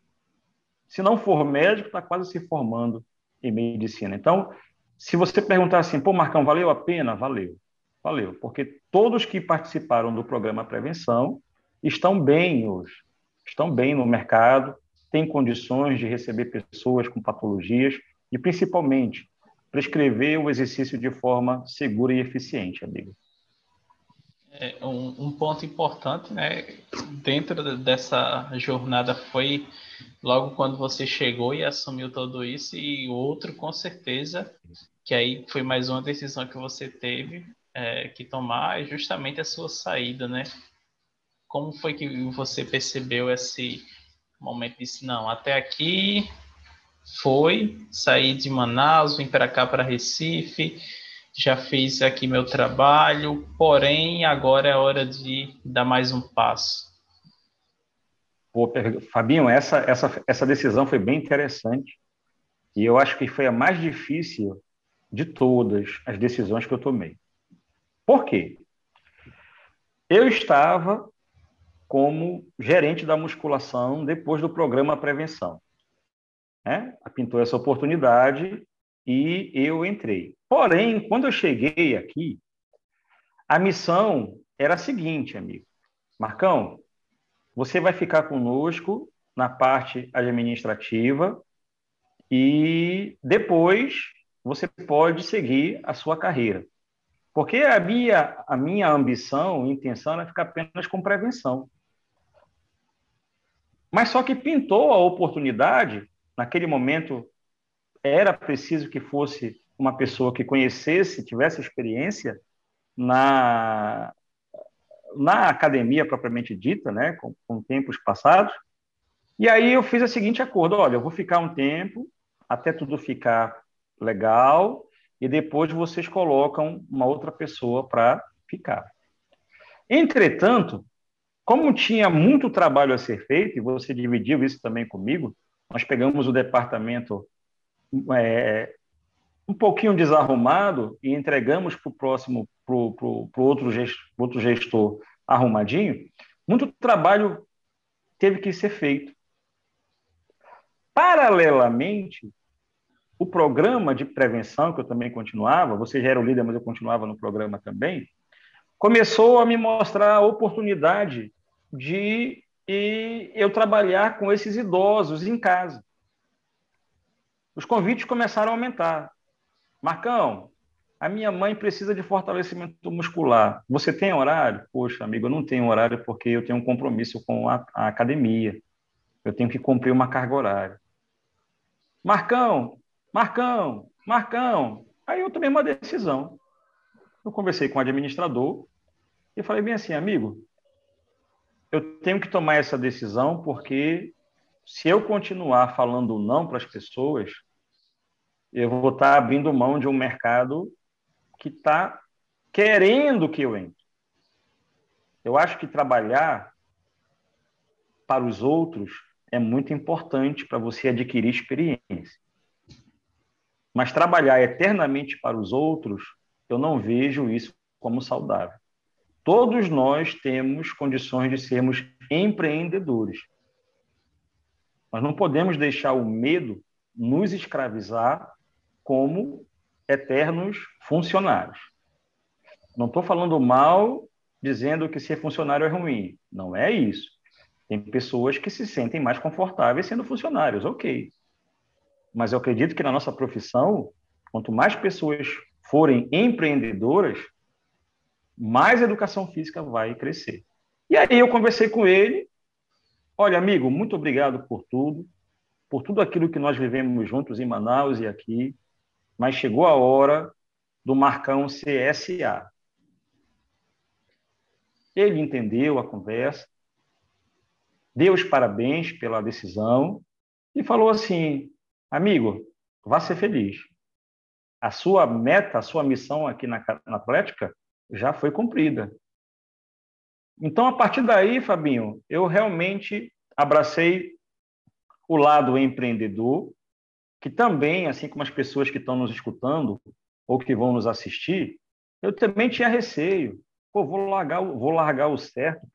S2: se não for médico, está quase se formando em medicina. Então, se você perguntar assim, pô, Marcão, valeu a pena? Valeu. Valeu, porque todos que participaram do programa Prevenção estão bem hoje, estão bem no mercado, têm condições de receber pessoas com patologias e, principalmente, prescrever o exercício de forma segura e eficiente, amigo.
S1: É, um, um, ponto importante, né, dentro dessa jornada foi logo quando você chegou e assumiu tudo isso, e outro, com certeza, que aí foi mais uma decisão que você teve é, que tomar, é justamente a sua saída, né? Como foi que você percebeu esse momento? Disse, não, até aqui foi, saí de Manaus, vim para cá, para Recife, já fiz aqui meu trabalho, porém agora é hora de dar mais um passo.
S2: Fabinho, essa, essa, essa decisão foi bem interessante e eu acho que foi a mais difícil de todas as decisões que eu tomei. Por quê? Eu estava como gerente da musculação depois do programa Prevenção né? pintou essa oportunidade e eu entrei. Porém, quando eu cheguei aqui, a missão era a seguinte, amigo. Marcão, você vai ficar conosco na parte administrativa e depois você pode seguir a sua carreira. Porque a minha, a minha ambição, intenção era ficar apenas com prevenção. Mas só que pintou a oportunidade naquele momento era preciso que fosse uma pessoa que conhecesse, tivesse experiência na na academia propriamente dita, né, com, com tempos passados. E aí eu fiz o seguinte acordo: olha, eu vou ficar um tempo até tudo ficar legal e depois vocês colocam uma outra pessoa para ficar. Entretanto, como tinha muito trabalho a ser feito, e você dividiu isso também comigo, nós pegamos o departamento é, um pouquinho desarrumado e entregamos para o próximo, para o outro, outro gestor arrumadinho. Muito trabalho teve que ser feito. Paralelamente, o programa de prevenção, que eu também continuava, você já era o líder, mas eu continuava no programa também, começou a me mostrar a oportunidade de eu trabalhar com esses idosos em casa. Os convites começaram a aumentar. Marcão, a minha mãe precisa de fortalecimento muscular. Você tem horário? Poxa, amigo, eu não tenho horário porque eu tenho um compromisso com a, a academia. Eu tenho que cumprir uma carga horária. Marcão, Marcão, Marcão. Aí eu tomei uma decisão. Eu conversei com o administrador e falei bem assim, amigo, eu tenho que tomar essa decisão porque se eu continuar falando não para as pessoas, eu vou estar abrindo mão de um mercado que está querendo que eu entre. Eu acho que trabalhar para os outros é muito importante para você adquirir experiência. Mas trabalhar eternamente para os outros, eu não vejo isso como saudável. Todos nós temos condições de sermos empreendedores. Nós não podemos deixar o medo nos escravizar como eternos funcionários. Não estou falando mal dizendo que ser funcionário é ruim. Não é isso. Tem pessoas que se sentem mais confortáveis sendo funcionários, ok. Mas eu acredito que na nossa profissão, quanto mais pessoas forem empreendedoras, mais a educação física vai crescer. E aí eu conversei com ele. Olha, amigo, muito obrigado por tudo, por tudo aquilo que nós vivemos juntos em Manaus e aqui, mas chegou a hora do Marcão CSA. Ele entendeu a conversa, deu os parabéns pela decisão e falou assim: amigo, vá ser feliz. A sua meta, a sua missão aqui na, na Atlética já foi cumprida. Então, a partir daí, Fabinho, eu realmente abracei o lado empreendedor, que também, assim como as pessoas que estão nos escutando ou que vão nos assistir, eu também tinha receio. Pô, vou largar, vou largar o certo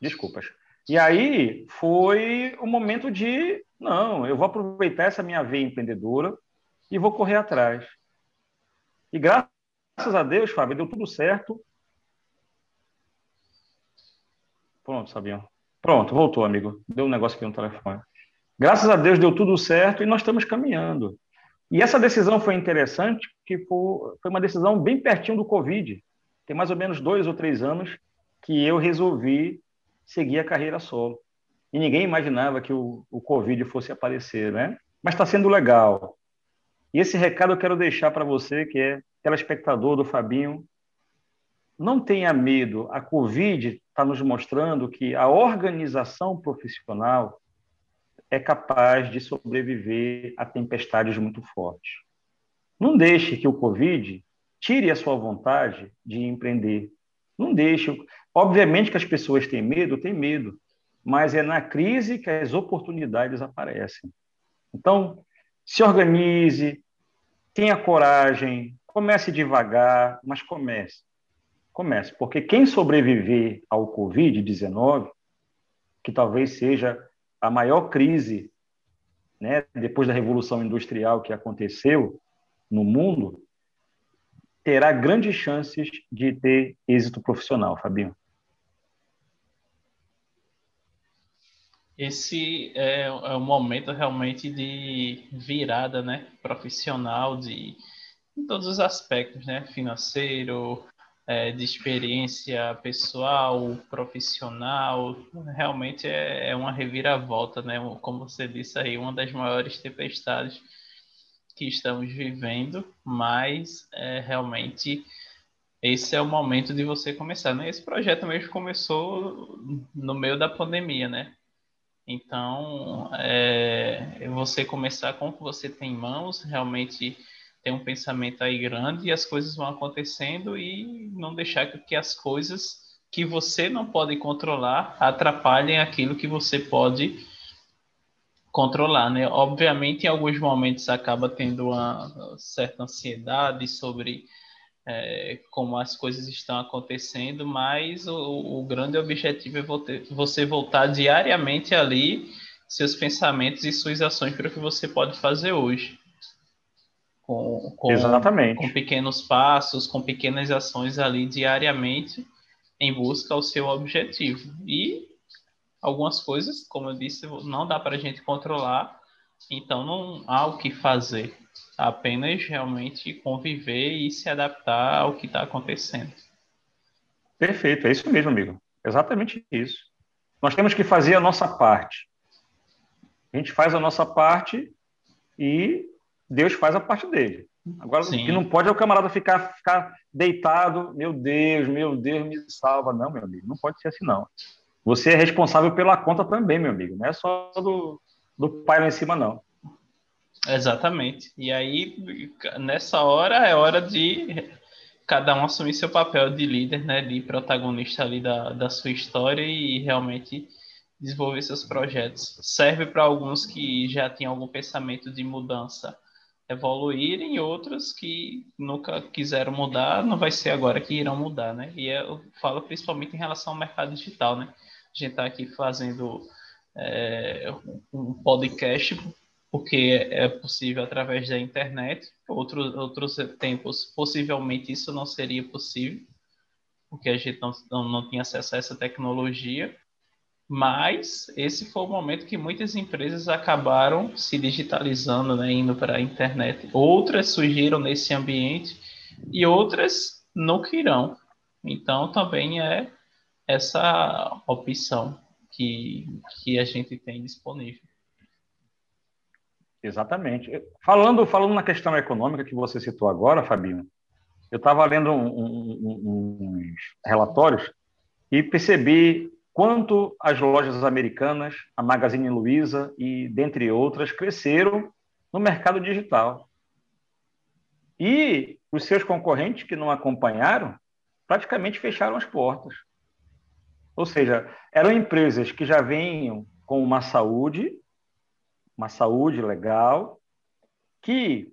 S2: Desculpas E aí foi o momento de, não, eu vou aproveitar essa minha veia empreendedora e vou correr atrás. E graças a Deus, Fábio, deu tudo certo. Pronto, Sabião. Pronto, voltou, amigo. Deu um negócio aqui no telefone. Graças a Deus deu tudo certo e nós estamos caminhando. E essa decisão foi interessante, porque foi uma decisão bem pertinho do Covid. Tem mais ou menos dois ou três anos que eu resolvi seguir a carreira solo. E ninguém imaginava que o, o Covid fosse aparecer, né? Mas está sendo legal. E esse recado eu quero deixar para você, que é telespectador do Fabinho. Não tenha medo. A Covid está nos mostrando que a organização profissional é capaz de sobreviver a tempestades muito fortes. Não deixe que o Covid tire a sua vontade de empreender. Não deixe. Obviamente que as pessoas têm medo, têm medo, mas é na crise que as oportunidades aparecem. Então, se organize, tenha coragem, comece devagar, mas comece. Comece, porque quem sobreviver ao Covid-19, que talvez seja a maior crise né, depois da Revolução Industrial que aconteceu no mundo, terá grandes chances de ter êxito profissional, Fabinho.
S1: Esse é, é um momento realmente de virada, né, profissional, de em todos os aspectos, né, financeiro, é, de experiência pessoal, profissional, realmente é, é uma reviravolta, né, como você disse aí, uma das maiores tempestades que estamos vivendo, mas é, realmente esse é o momento de você começar. Né? Esse projeto mesmo começou no meio da pandemia, né? Então, é, você começar com o que você tem em mãos, realmente ter um pensamento aí grande e as coisas vão acontecendo e não deixar que as coisas que você não pode controlar atrapalhem aquilo que você pode controlar, né? Obviamente, em alguns momentos acaba tendo uma certa ansiedade sobre é, como as coisas estão acontecendo, mas o, o grande objetivo é você voltar diariamente ali seus pensamentos e suas ações para o que você pode fazer hoje. Com, com,
S2: Exatamente.
S1: Com pequenos passos, com pequenas ações ali diariamente em busca ao seu objetivo. E algumas coisas, como eu disse, não dá para a gente controlar, então não há o que fazer, apenas realmente conviver e se adaptar ao que está acontecendo.
S2: Perfeito, é isso mesmo, amigo. Exatamente isso. Nós temos que fazer a nossa parte. A gente faz a nossa parte e Deus faz a parte dele. Agora, Sim. o que não pode é o camarada ficar, ficar deitado, meu Deus, meu Deus, me salva. Não, meu amigo, não pode ser assim, não. Você é responsável pela conta também, meu amigo. Não é só do, do pai lá em cima, não.
S1: Exatamente. E aí, nessa hora, é hora de cada um assumir seu papel de líder, né, de protagonista ali da, da sua história e realmente desenvolver seus projetos. Serve para alguns que já têm algum pensamento de mudança evoluírem e outros que nunca quiseram mudar, não vai ser agora que irão mudar, né? E eu falo principalmente em relação ao mercado digital, né? A gente está aqui fazendo é, um podcast porque é possível através da internet. Outros, outros tempos, possivelmente isso não seria possível, porque a gente não, não, não tinha acesso a essa tecnologia. Mas esse foi o momento que muitas empresas acabaram se digitalizando, né, indo para a internet. Outras surgiram nesse ambiente e outras não irão. Então também é essa opção que, que a gente tem disponível.
S2: Exatamente. Falando, falando na questão econômica que você citou agora, Fabinho, eu estava lendo um, um, uns relatórios e percebi quanto as lojas americanas, a Magazine Luiza e dentre outras, cresceram no mercado digital. E os seus concorrentes que não acompanharam praticamente fecharam as portas. Ou seja, eram empresas que já vinham com uma saúde, uma saúde legal, que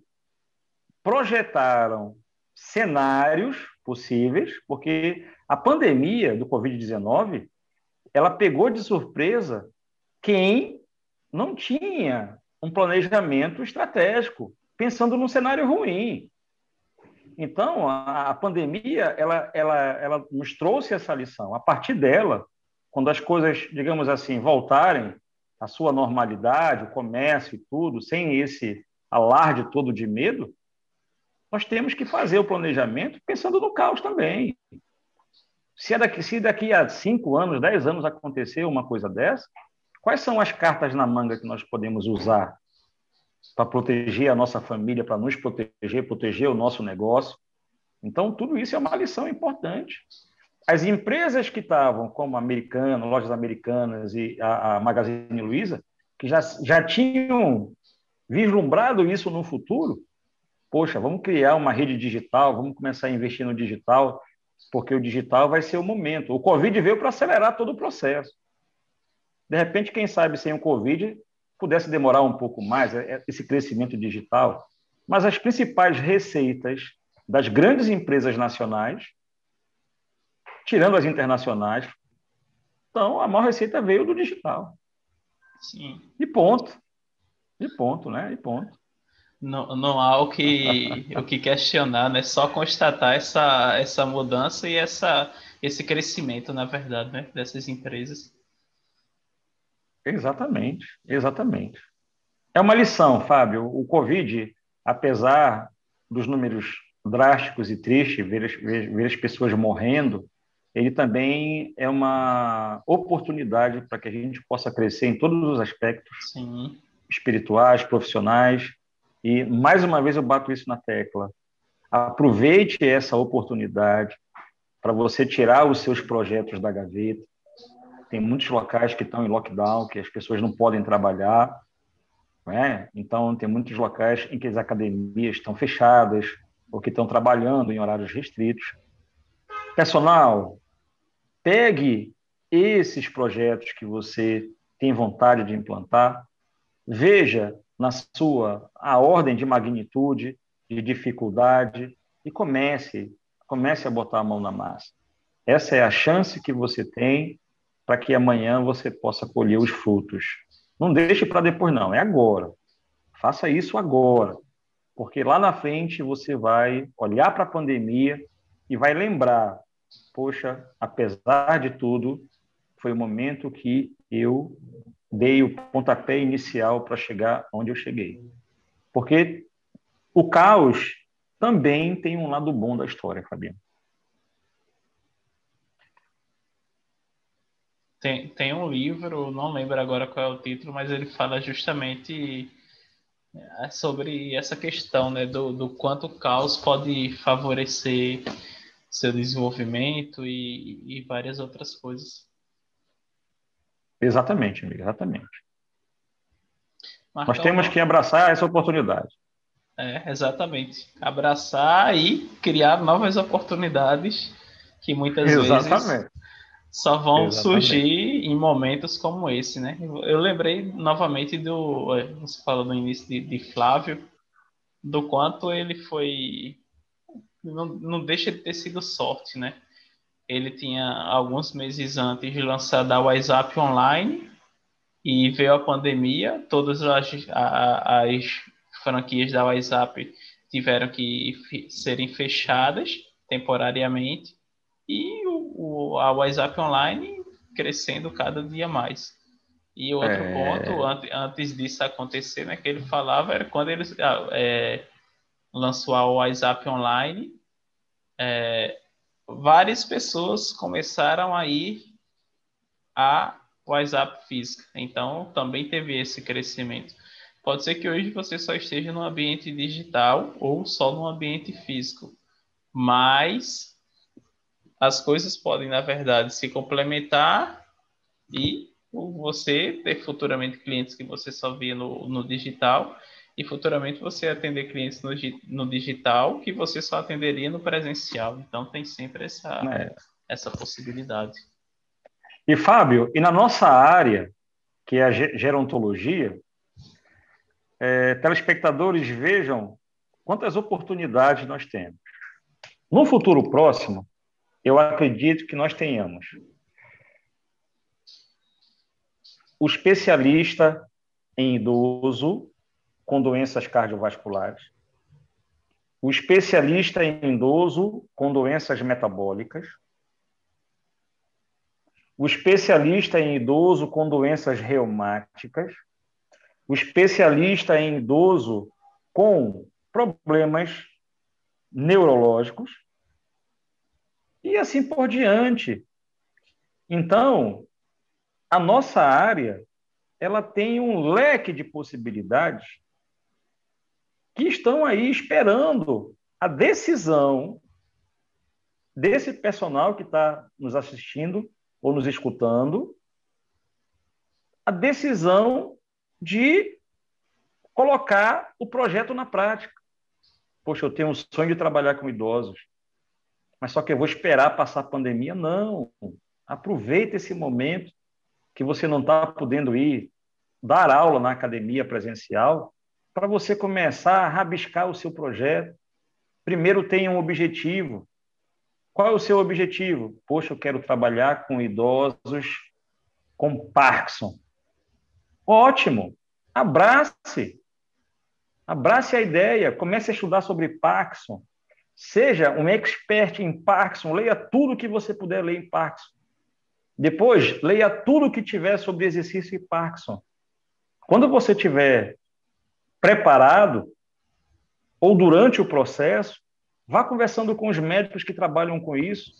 S2: projetaram cenários possíveis, porque a pandemia do Covid-19 ela pegou de surpresa quem não tinha um planejamento estratégico, pensando num cenário ruim. Então, a, pandemia, ela, ela, ela nos trouxe essa lição. A partir dela, quando as coisas, digamos assim, voltarem à sua normalidade, o comércio e tudo, sem esse alarde todo de medo, nós temos que fazer o planejamento pensando no caos também. Se, é daqui, se daqui a cinco anos, dez anos acontecer uma coisa dessa, quais são as cartas na manga que nós podemos usar para proteger a nossa família, para nos proteger, proteger o nosso negócio? Então, tudo isso é uma lição importante. As empresas que estavam, como Americana, Lojas Americanas e a, a Magazine Luiza, que já, já tinham vislumbrado isso no futuro, poxa, vamos criar uma rede digital, vamos começar a investir no digital, porque o digital vai ser o momento. O Covid veio para acelerar todo o processo. De repente, quem sabe sem o Covid pudesse demorar um pouco mais é, é, esse crescimento digital, mas as principais receitas das grandes empresas nacionais, tirando as internacionais, então a maior receita veio do digital.
S1: Sim.
S2: E ponto. E ponto, né? E ponto.
S1: Não, não há o que, o que questionar, né? Só constatar essa, essa mudança e essa, esse crescimento, na verdade, né? dessas empresas.
S2: Exatamente, exatamente. É uma lição, Fábio. O Covid, apesar dos números drásticos e tristes, ver as, ver, as pessoas morrendo, ele também é uma oportunidade para que a gente possa crescer em todos os aspectos
S1: Sim.
S2: espirituais, profissionais, e, mais uma vez, eu bato isso na tecla. Aproveite essa oportunidade para você tirar os seus projetos da gaveta. Tem muitos locais que estão em lockdown, que as pessoas não podem trabalhar. Né? Então, tem muitos locais em que as academias estão fechadas ou que estão trabalhando em horários restritos. Personal, pegue esses projetos que você tem vontade de implantar, veja na sua a ordem de magnitude, de dificuldade e comece, comece a botar a mão na massa. Essa é a chance que você tem para que amanhã você possa colher os frutos. Não deixe para depois não, é agora. Faça isso agora, porque lá na frente você vai olhar para a pandemia e vai lembrar, poxa, apesar de tudo, foi o momento que eu dei o pontapé inicial para chegar onde eu cheguei. Porque o caos também tem um lado bom da história, Fabiano.
S1: Tem, tem um livro, não lembro agora qual é o título, mas ele fala justamente é, sobre essa questão né, do, do quanto o caos pode favorecer seu desenvolvimento e, e várias outras coisas.
S2: Exatamente, amigo, exatamente. Marcão, Nós temos que abraçar essa oportunidade.
S1: É, exatamente. Abraçar e criar novas oportunidades que muitas exatamente. vezes só vão exatamente. surgir em momentos como esse, né? Eu lembrei novamente do. É, você falou no início de, de Flávio, do quanto ele foi. Não, não deixa de ter sido sorte, né? Ele tinha alguns meses antes lançado a WhatsApp Online e veio a pandemia, todas as, as franquias da WhatsApp tiveram que serem fechadas temporariamente. E o, o, a WhatsApp Online crescendo cada dia mais. E outro é... ponto, antes, antes disso acontecer, né, que ele falava, era quando ele ah, é, lançou a WhatsApp Online, é, várias pessoas começaram a ir a WhatsApp física. Então, também teve esse crescimento. Pode ser que hoje você só esteja no ambiente digital ou só no ambiente físico, mas as coisas podem, na verdade, se complementar e você ter futuramente clientes que você só via no, no digital e futuramente você atender clientes no, no digital que você só atenderia no presencial. Então tem sempre essa, é. essa possibilidade.
S2: E Fábio, e na nossa área, que é a gerontologia, é, telespectadores vejam quantas oportunidades nós temos. No futuro próximo, eu acredito que nós tenhamos o especialista em idoso com doenças cardiovasculares, o especialista em idoso com doenças metabólicas, o especialista em idoso com doenças reumáticas, o especialista em idoso com problemas neurológicos. E assim por diante. Então, a nossa área ela tem um leque de possibilidades que estão aí esperando a decisão desse personal que está nos assistindo ou nos escutando, a decisão de colocar o projeto na prática. Poxa, eu tenho um sonho de trabalhar com idosos, mas só que eu vou esperar passar a pandemia? Não. Aproveita esse momento que você não está podendo ir dar aula na academia presencial para você começar a rabiscar o seu projeto. Primeiro tenha um objetivo. Qual é o seu objetivo? Poxa, eu quero trabalhar com idosos com Parkinson. Ótimo. Abrace. Abrace a ideia. Comece a estudar sobre Parkinson. Seja um expert em Parkinson. Leia tudo que você puder ler em Parkinson. Depois, leia tudo que tiver sobre exercício e Parkinson. Quando você tiver preparado, ou durante o processo, vá conversando com os médicos que trabalham com isso.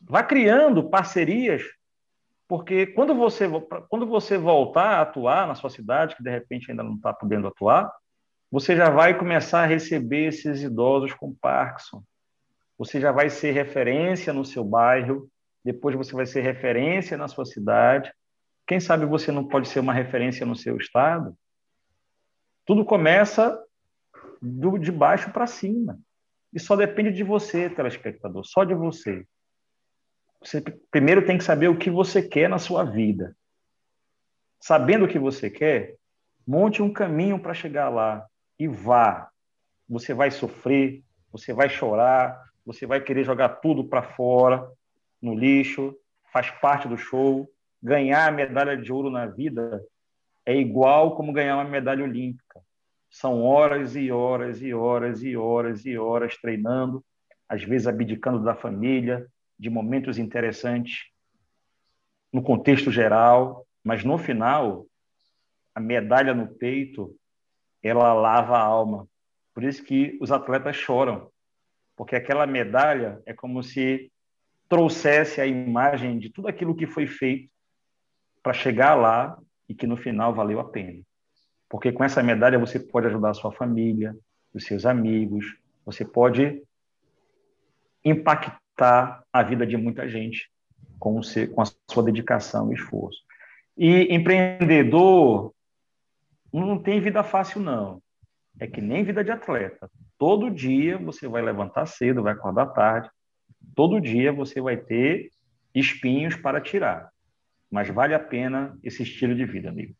S2: Vá criando parcerias, porque quando você, quando você voltar a atuar na sua cidade, que de repente ainda não está podendo atuar, você já vai começar a receber esses idosos com Parkinson. Você já vai ser referência no seu bairro, depois você vai ser referência na sua cidade. Quem sabe você não pode ser uma referência no seu estado? Tudo começa do, de baixo para cima. E só depende de você, telespectador, só de você. Você primeiro tem que saber o que você quer na sua vida. Sabendo o que você quer, monte um caminho para chegar lá e vá. Você vai sofrer, você vai chorar, você vai querer jogar tudo para fora, no lixo, faz parte do show. Ganhar a medalha de ouro na vida é igual como ganhar uma medalha olímpica. São horas e horas e horas e horas e horas treinando, às vezes abdicando da família, de momentos interessantes no contexto geral, mas no final, a medalha no peito, ela lava a alma. Por isso que os atletas choram, porque aquela medalha é como se trouxesse a imagem de tudo aquilo que foi feito para chegar lá e que no final valeu a pena. Porque com essa medalha você pode ajudar a sua família, os seus amigos, você pode impactar a vida de muita gente com, com a sua dedicação e esforço. E empreendedor não tem vida fácil, não. É que nem vida de atleta. Todo dia você vai levantar cedo, vai acordar tarde, todo dia você vai ter espinhos para tirar. Mas vale a pena esse estilo de vida, amigo.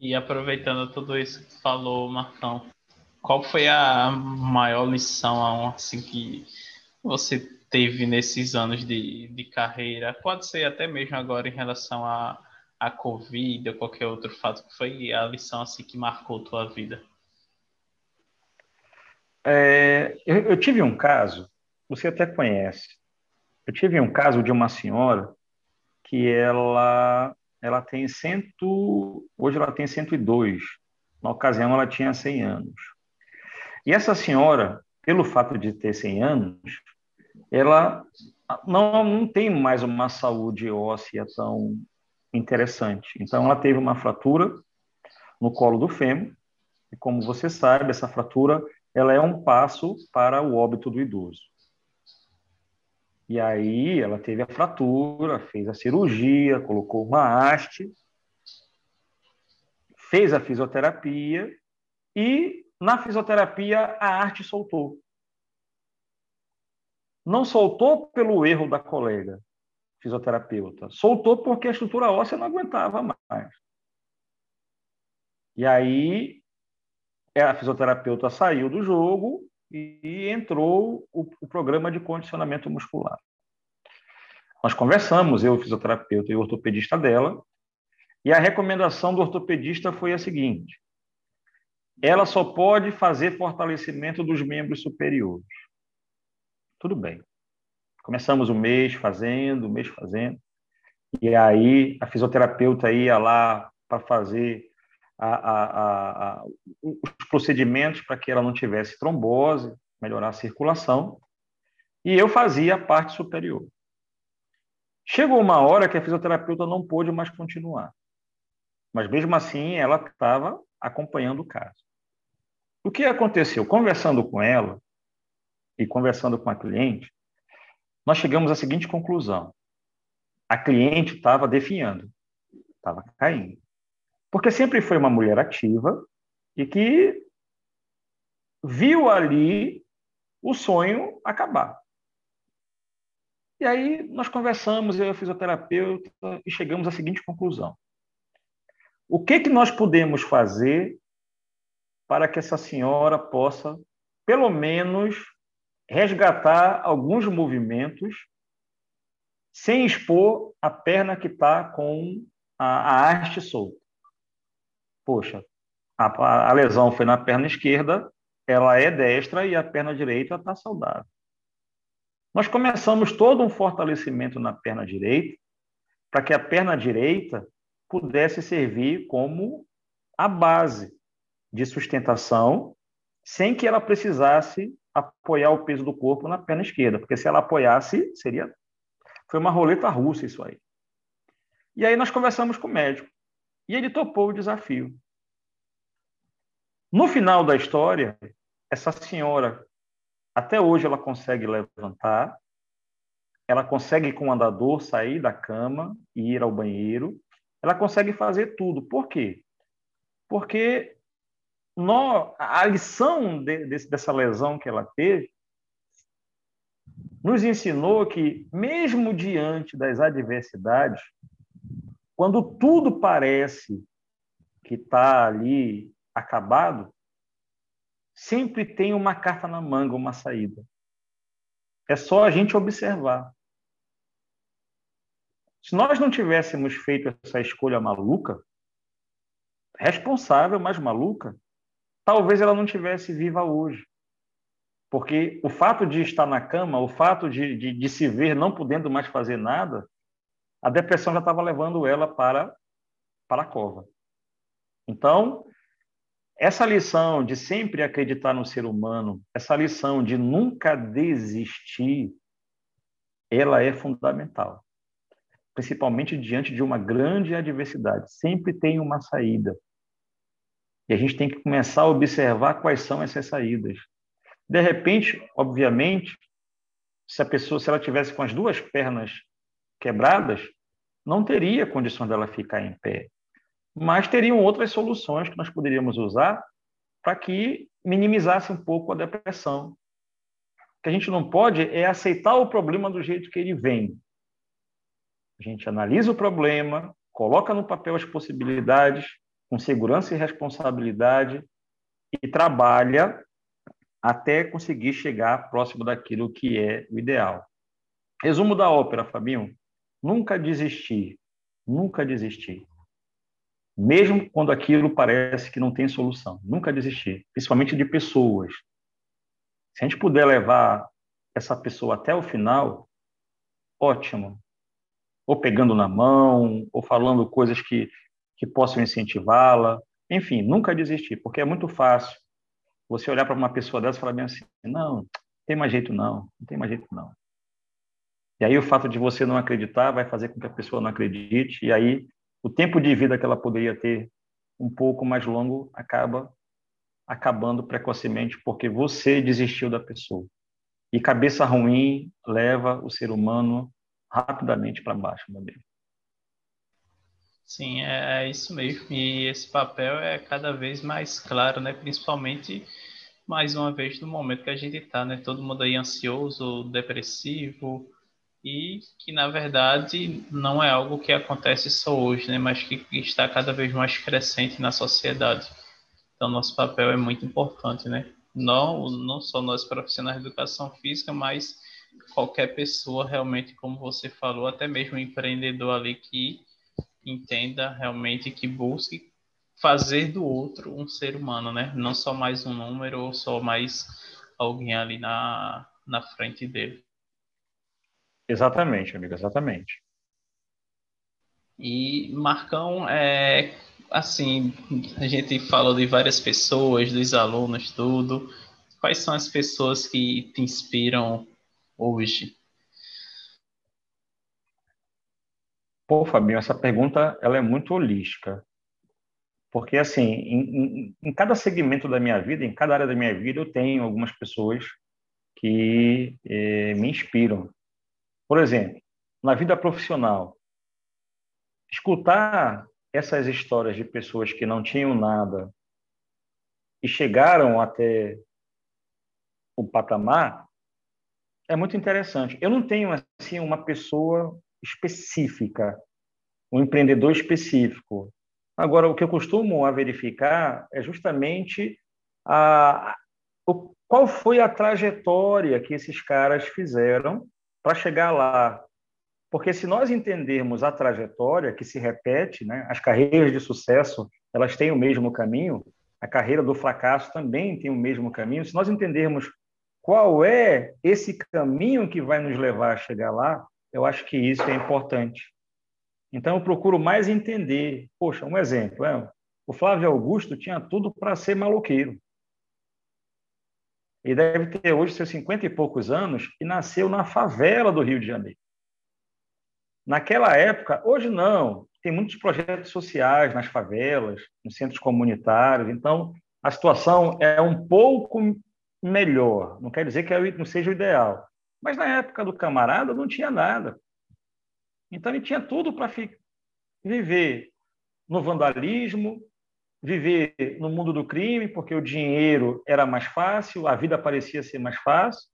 S1: E aproveitando tudo isso que falou, Marcão, qual foi a maior lição assim que você teve nesses anos de, de carreira? Pode ser até mesmo agora em relação a, a Covid ou qualquer outro fato que foi a lição assim que marcou tua vida.
S2: É, eu, eu tive um caso você até conhece. Eu tive um caso de uma senhora que ela ela tem cento, hoje ela tem 102. Na ocasião ela tinha 100 anos. E essa senhora, pelo fato de ter 100 anos, ela não, não tem mais uma saúde óssea tão interessante. Então ela teve uma fratura no colo do fêmur, e como você sabe, essa fratura ela é um passo para o óbito do idoso. E aí ela teve a fratura, fez a cirurgia, colocou uma haste, fez a fisioterapia e na fisioterapia a arte soltou. Não soltou pelo erro da colega fisioterapeuta, soltou porque a estrutura óssea não aguentava mais. E aí a fisioterapeuta saiu do jogo e entrou o, o programa de condicionamento muscular. Nós conversamos, eu, fisioterapeuta e ortopedista dela, e a recomendação do ortopedista foi a seguinte: ela só pode fazer fortalecimento dos membros superiores. Tudo bem. Começamos o mês fazendo, o mês fazendo, e aí a fisioterapeuta ia lá para fazer a, a, a, os procedimentos para que ela não tivesse trombose, melhorar a circulação, e eu fazia a parte superior. Chegou uma hora que a fisioterapeuta não pôde mais continuar. Mas mesmo assim, ela estava acompanhando o caso. O que aconteceu? Conversando com ela e conversando com a cliente, nós chegamos à seguinte conclusão: a cliente estava definhando, estava caindo. Porque sempre foi uma mulher ativa e que viu ali o sonho acabar. E aí nós conversamos, eu e o fisioterapeuta, e chegamos à seguinte conclusão. O que, que nós podemos fazer para que essa senhora possa, pelo menos, resgatar alguns movimentos sem expor a perna que está com a, a haste solta? Poxa, a, a lesão foi na perna esquerda, ela é destra e a perna direita está saudável. Nós começamos todo um fortalecimento na perna direita, para que a perna direita pudesse servir como a base de sustentação, sem que ela precisasse apoiar o peso do corpo na perna esquerda, porque se ela apoiasse, seria. Foi uma roleta russa isso aí. E aí nós conversamos com o médico, e ele topou o desafio. No final da história, essa senhora até hoje ela consegue levantar, ela consegue com o andador sair da cama e ir ao banheiro, ela consegue fazer tudo. Por quê? Porque no, a lição de, de, dessa lesão que ela teve nos ensinou que, mesmo diante das adversidades, quando tudo parece que está ali acabado, sempre tem uma carta na manga, uma saída. É só a gente observar. Se nós não tivéssemos feito essa escolha maluca, responsável, mas maluca, talvez ela não tivesse viva hoje. Porque o fato de estar na cama, o fato de, de, de se ver não podendo mais fazer nada, a depressão já estava levando ela para, para a cova. Então, essa lição de sempre acreditar no ser humano, essa lição de nunca desistir, ela é fundamental. Principalmente diante de uma grande adversidade. Sempre tem uma saída. E a gente tem que começar a observar quais são essas saídas. De repente, obviamente, se a pessoa, se ela tivesse com as duas pernas quebradas, não teria condição dela ficar em pé mas teriam outras soluções que nós poderíamos usar para que minimizasse um pouco a depressão. O que a gente não pode é aceitar o problema do jeito que ele vem. A gente analisa o problema, coloca no papel as possibilidades, com segurança e responsabilidade, e trabalha até conseguir chegar próximo daquilo que é o ideal. Resumo da ópera, Fabinho: nunca desistir, nunca desistir mesmo quando aquilo parece que não tem solução. Nunca desistir, principalmente de pessoas. Se a gente puder levar essa pessoa até o final, ótimo. Ou pegando na mão, ou falando coisas que, que possam incentivá-la. Enfim, nunca desistir, porque é muito fácil você olhar para uma pessoa dessa e falar bem assim: não, não tem mais jeito não, não tem mais jeito não. E aí o fato de você não acreditar vai fazer com que a pessoa não acredite, e aí o tempo de vida que ela poderia ter um pouco mais longo acaba acabando precocemente porque você desistiu da pessoa. E cabeça ruim leva o ser humano rapidamente para baixo, meu bem.
S1: Sim, é, é isso mesmo. E esse papel é cada vez mais claro, né? Principalmente mais uma vez no momento que a gente está, né? Todo mundo aí ansioso, depressivo, e que na verdade não é algo que acontece só hoje, né, mas que está cada vez mais crescente na sociedade. Então nosso papel é muito importante, né? Não, não só nós profissionais de educação física, mas qualquer pessoa realmente, como você falou, até mesmo um empreendedor ali que entenda realmente que busque fazer do outro um ser humano, né? Não só mais um número ou só mais alguém ali na, na frente dele.
S2: Exatamente, amigo, exatamente.
S1: E Marcão, é, assim, a gente falou de várias pessoas, dos alunos, tudo. Quais são as pessoas que te inspiram hoje?
S2: Pô, Fabinho, essa pergunta ela é muito holística. Porque, assim, em, em, em, cada segmento da minha vida, em cada área da minha vida, eu tenho algumas pessoas que eh, me inspiram. Por exemplo, na vida profissional, escutar essas histórias de pessoas que não tinham nada e chegaram até o patamar é muito interessante. Eu não tenho assim uma pessoa específica, um empreendedor específico. Agora, o que eu costumo a verificar é justamente a, o, qual foi a trajetória que esses caras fizeram para chegar lá. Porque se nós entendermos a trajetória que se repete, né, as carreiras de sucesso elas têm o mesmo caminho, a carreira do fracasso também tem o mesmo caminho. Se nós entendermos qual é esse caminho que vai nos levar a chegar lá, eu acho que isso é importante. Então, eu procuro mais entender. Poxa, um exemplo: é, o Flávio Augusto tinha tudo para ser maloqueiro. Ele deve ter hoje seus cinquenta e poucos anos e nasceu na favela do Rio de Janeiro. Naquela época, hoje não, tem muitos projetos sociais nas favelas, nos centros comunitários, então a situação é um pouco melhor. Não quer dizer que não seja o ideal, mas na época do camarada não tinha nada. Então ele tinha tudo para viver no vandalismo, viver no mundo do crime, porque o dinheiro era mais fácil, a vida parecia ser mais fácil.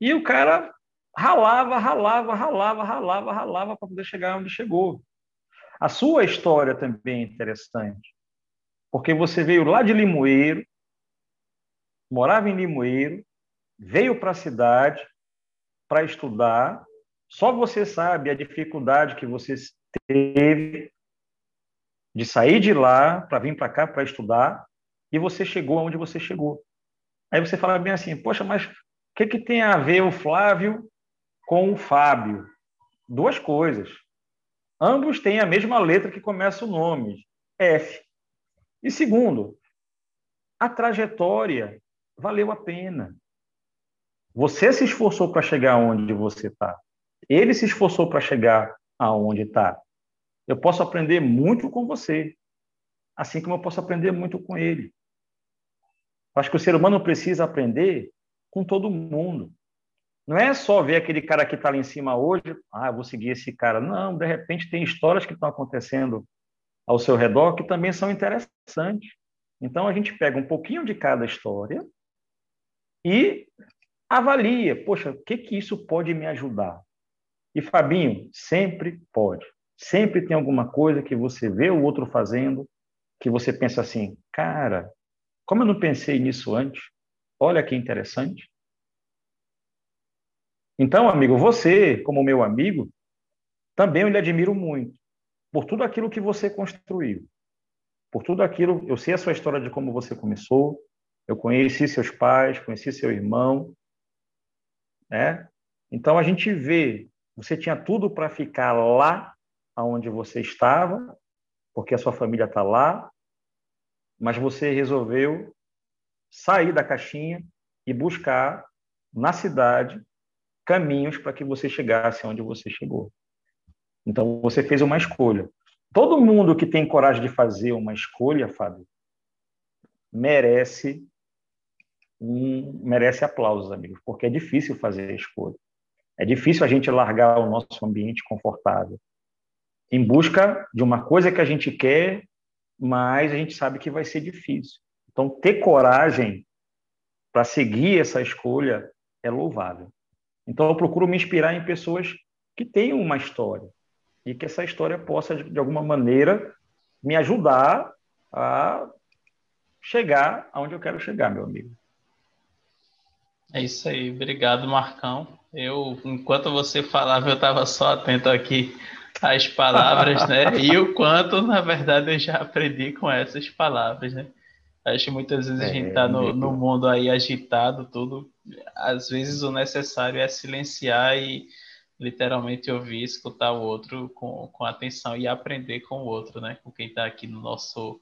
S2: E o cara ralava, ralava, ralava, ralava, ralava para poder chegar onde chegou. A sua história também é interessante, porque você veio lá de Limoeiro, morava em Limoeiro, veio para a cidade para estudar, só você sabe a dificuldade que você teve de sair de lá para vir para cá para estudar e você chegou aonde você chegou. Aí você fala bem assim, poxa, mas o que, que tem a ver o Flávio com o Fábio? Duas coisas. Ambos têm a mesma letra que começa o nome, F. E segundo, a trajetória valeu a pena. Você se esforçou para chegar onde você está. Ele se esforçou para chegar aonde está. Eu posso aprender muito com você, assim como eu posso aprender muito com ele. Acho que o ser humano precisa aprender com todo mundo. Não é só ver aquele cara que está lá em cima hoje, ah, vou seguir esse cara. Não, de repente tem histórias que estão acontecendo ao seu redor que também são interessantes. Então a gente pega um pouquinho de cada história e avalia, poxa, o que que isso pode me ajudar? E Fabinho, sempre pode. Sempre tem alguma coisa que você vê o outro fazendo, que você pensa assim, cara, como eu não pensei nisso antes? Olha que interessante. Então, amigo, você, como meu amigo, também eu lhe admiro muito por tudo aquilo que você construiu. Por tudo aquilo, eu sei a sua história de como você começou, eu conheci seus pais, conheci seu irmão, né? Então a gente vê, você tinha tudo para ficar lá aonde você estava, porque a sua família está lá, mas você resolveu sair da caixinha e buscar na cidade caminhos para que você chegasse onde você chegou. Então você fez uma escolha. Todo mundo que tem coragem de fazer uma escolha, Fábio, merece um, merece aplausos, amigos, porque é difícil fazer a escolha. É difícil a gente largar o nosso ambiente confortável em busca de uma coisa que a gente quer, mas a gente sabe que vai ser difícil. Então, ter coragem para seguir essa escolha é louvável. Então, eu procuro me inspirar em pessoas que têm uma história e que essa história possa, de alguma maneira, me ajudar a chegar aonde eu quero chegar, meu amigo.
S1: É isso aí. Obrigado, Marcão. Eu, enquanto você falava, eu estava só atento aqui às palavras, né? E o quanto, na verdade, eu já aprendi com essas palavras, né? Acho que muitas vezes a gente está no, no mundo aí agitado, tudo. Às vezes o necessário é silenciar e literalmente ouvir, escutar o outro com, com atenção e aprender com o outro, né? Com quem está aqui no nosso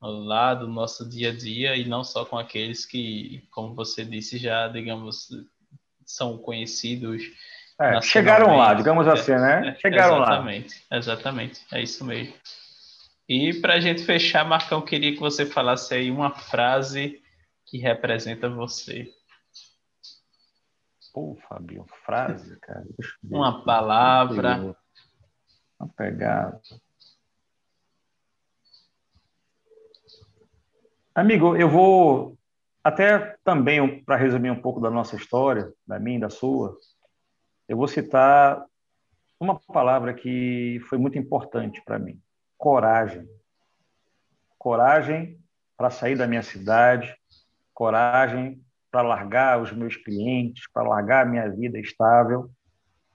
S1: lado, no nosso dia a dia, e não só com aqueles que, como você disse, já, digamos, são conhecidos.
S2: É, chegaram lá, digamos assim, né?
S1: Chegaram exatamente, lá. Exatamente, é isso mesmo. E para a gente fechar, Marcão, queria que você falasse aí uma frase que representa você.
S2: Pô, Fabio, frase, cara.
S1: Uma palavra.
S2: Uma pegada. Amigo, eu vou até também para resumir um pouco da nossa história, da minha e da sua, eu vou citar uma palavra que foi muito importante para mim: coragem. Coragem para sair da minha cidade, coragem para largar os meus clientes, para largar a minha vida estável,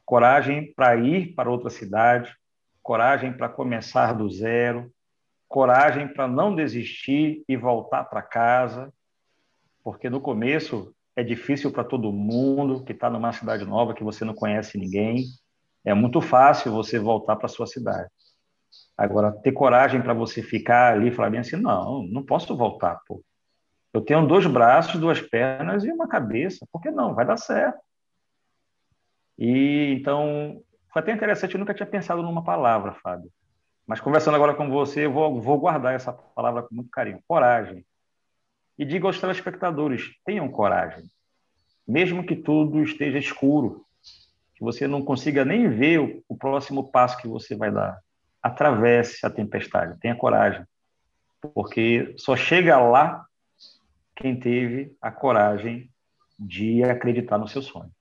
S2: coragem para ir para outra cidade, coragem para começar do zero, coragem para não desistir e voltar para casa, porque no começo é difícil para todo mundo que está numa cidade nova que você não conhece ninguém. É muito fácil você voltar para sua cidade. Agora, ter coragem para você ficar ali e falar bem assim, não, não posso voltar, pô. Eu tenho dois braços, duas pernas e uma cabeça. Por que não? Vai dar certo. E então, foi até interessante, eu nunca tinha pensado numa palavra, Fábio. Mas conversando agora com você, eu vou, vou guardar essa palavra com muito carinho. Coragem. E diga aos telespectadores: tenham coragem. Mesmo que tudo esteja escuro, que você não consiga nem ver o, o próximo passo que você vai dar, atravesse a tempestade. Tenha coragem. Porque só chega lá quem teve a coragem de acreditar no seu sonho.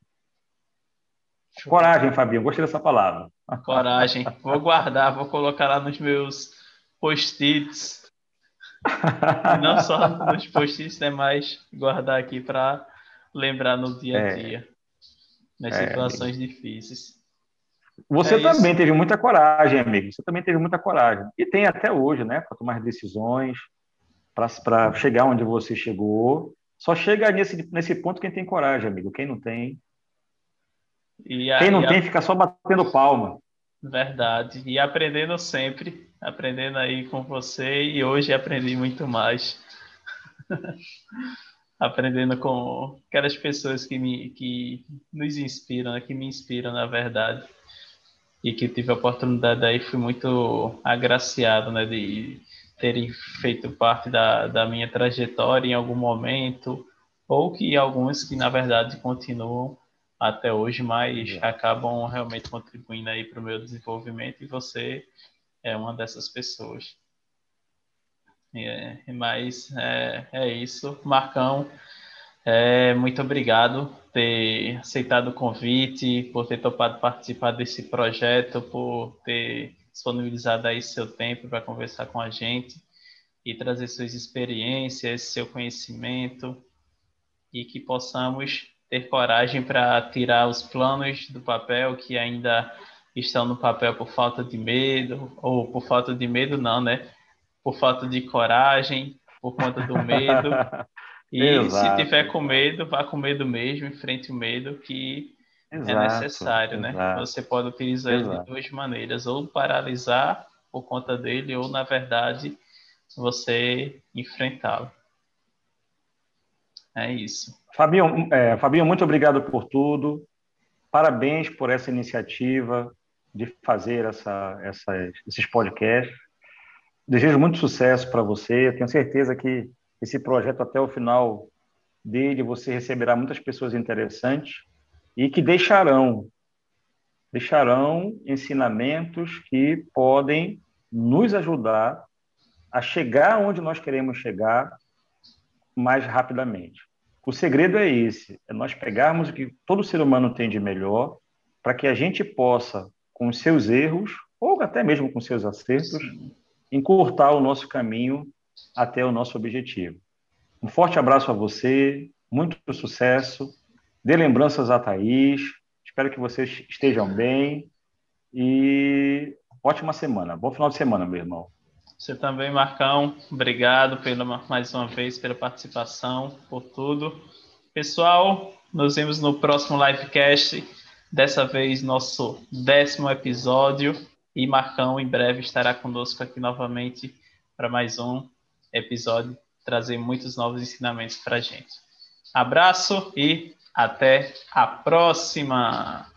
S2: Coragem, Fabinho, gostei dessa palavra.
S1: Coragem, vou guardar, vou colocar lá nos meus post-its. Não só nos post-its, né, mas guardar aqui para lembrar no dia a é. dia, nas é, situações amigo. difíceis.
S2: Você é também teve muita coragem, amigo. Você também teve muita coragem. E tem até hoje, né, para tomar decisões, para chegar onde você chegou. Só chega nesse, nesse ponto quem tem coragem, amigo. Quem não tem. A, quem não tem, a... fica só batendo palma.
S1: Verdade. E aprendendo sempre. Aprendendo aí com você. E hoje aprendi muito mais. aprendendo com aquelas pessoas que, me, que nos inspiram, né? que me inspiram, na verdade. E que tive a oportunidade aí, fui muito agraciado, né? De, terem feito parte da, da minha trajetória em algum momento, ou que alguns que, na verdade, continuam até hoje, mas é. acabam realmente contribuindo aí para o meu desenvolvimento, e você é uma dessas pessoas. É, mas é, é isso. Marcão, é, muito obrigado por ter aceitado o convite, por ter topado participar desse projeto, por ter disponibilizado aí seu tempo para conversar com a gente e trazer suas experiências, seu conhecimento e que possamos ter coragem para tirar os planos do papel que ainda estão no papel por falta de medo ou por falta de medo não, né? Por falta de coragem, por conta do medo. E exato, se tiver com medo, vá com medo mesmo, enfrente o medo que é exato, é necessário, né? exato? Você pode utilizar ele de duas maneiras, ou paralisar por conta dele, ou na verdade você enfrentá-lo. É isso.
S2: Fabinho, é, Fabinho, muito obrigado por tudo. Parabéns por essa iniciativa de fazer essa, essa, esses podcasts. Desejo muito sucesso para você. Eu tenho certeza que esse projeto, até o final dele, você receberá muitas pessoas interessantes e que deixarão deixarão ensinamentos que podem nos ajudar a chegar onde nós queremos chegar mais rapidamente. O segredo é esse: é nós pegarmos o que todo ser humano tem de melhor para que a gente possa, com os seus erros ou até mesmo com seus acertos, encurtar o nosso caminho até o nosso objetivo. Um forte abraço a você, muito sucesso Dê lembranças a Thaís. Espero que vocês estejam bem. E ótima semana. Bom final de semana, meu irmão.
S1: Você também, Marcão. Obrigado pela, mais uma vez pela participação, por tudo. Pessoal, nos vemos no próximo livecast. Dessa vez, nosso décimo episódio. E Marcão em breve estará conosco aqui novamente para mais um episódio, trazer muitos novos ensinamentos para a gente. Abraço e até a próxima!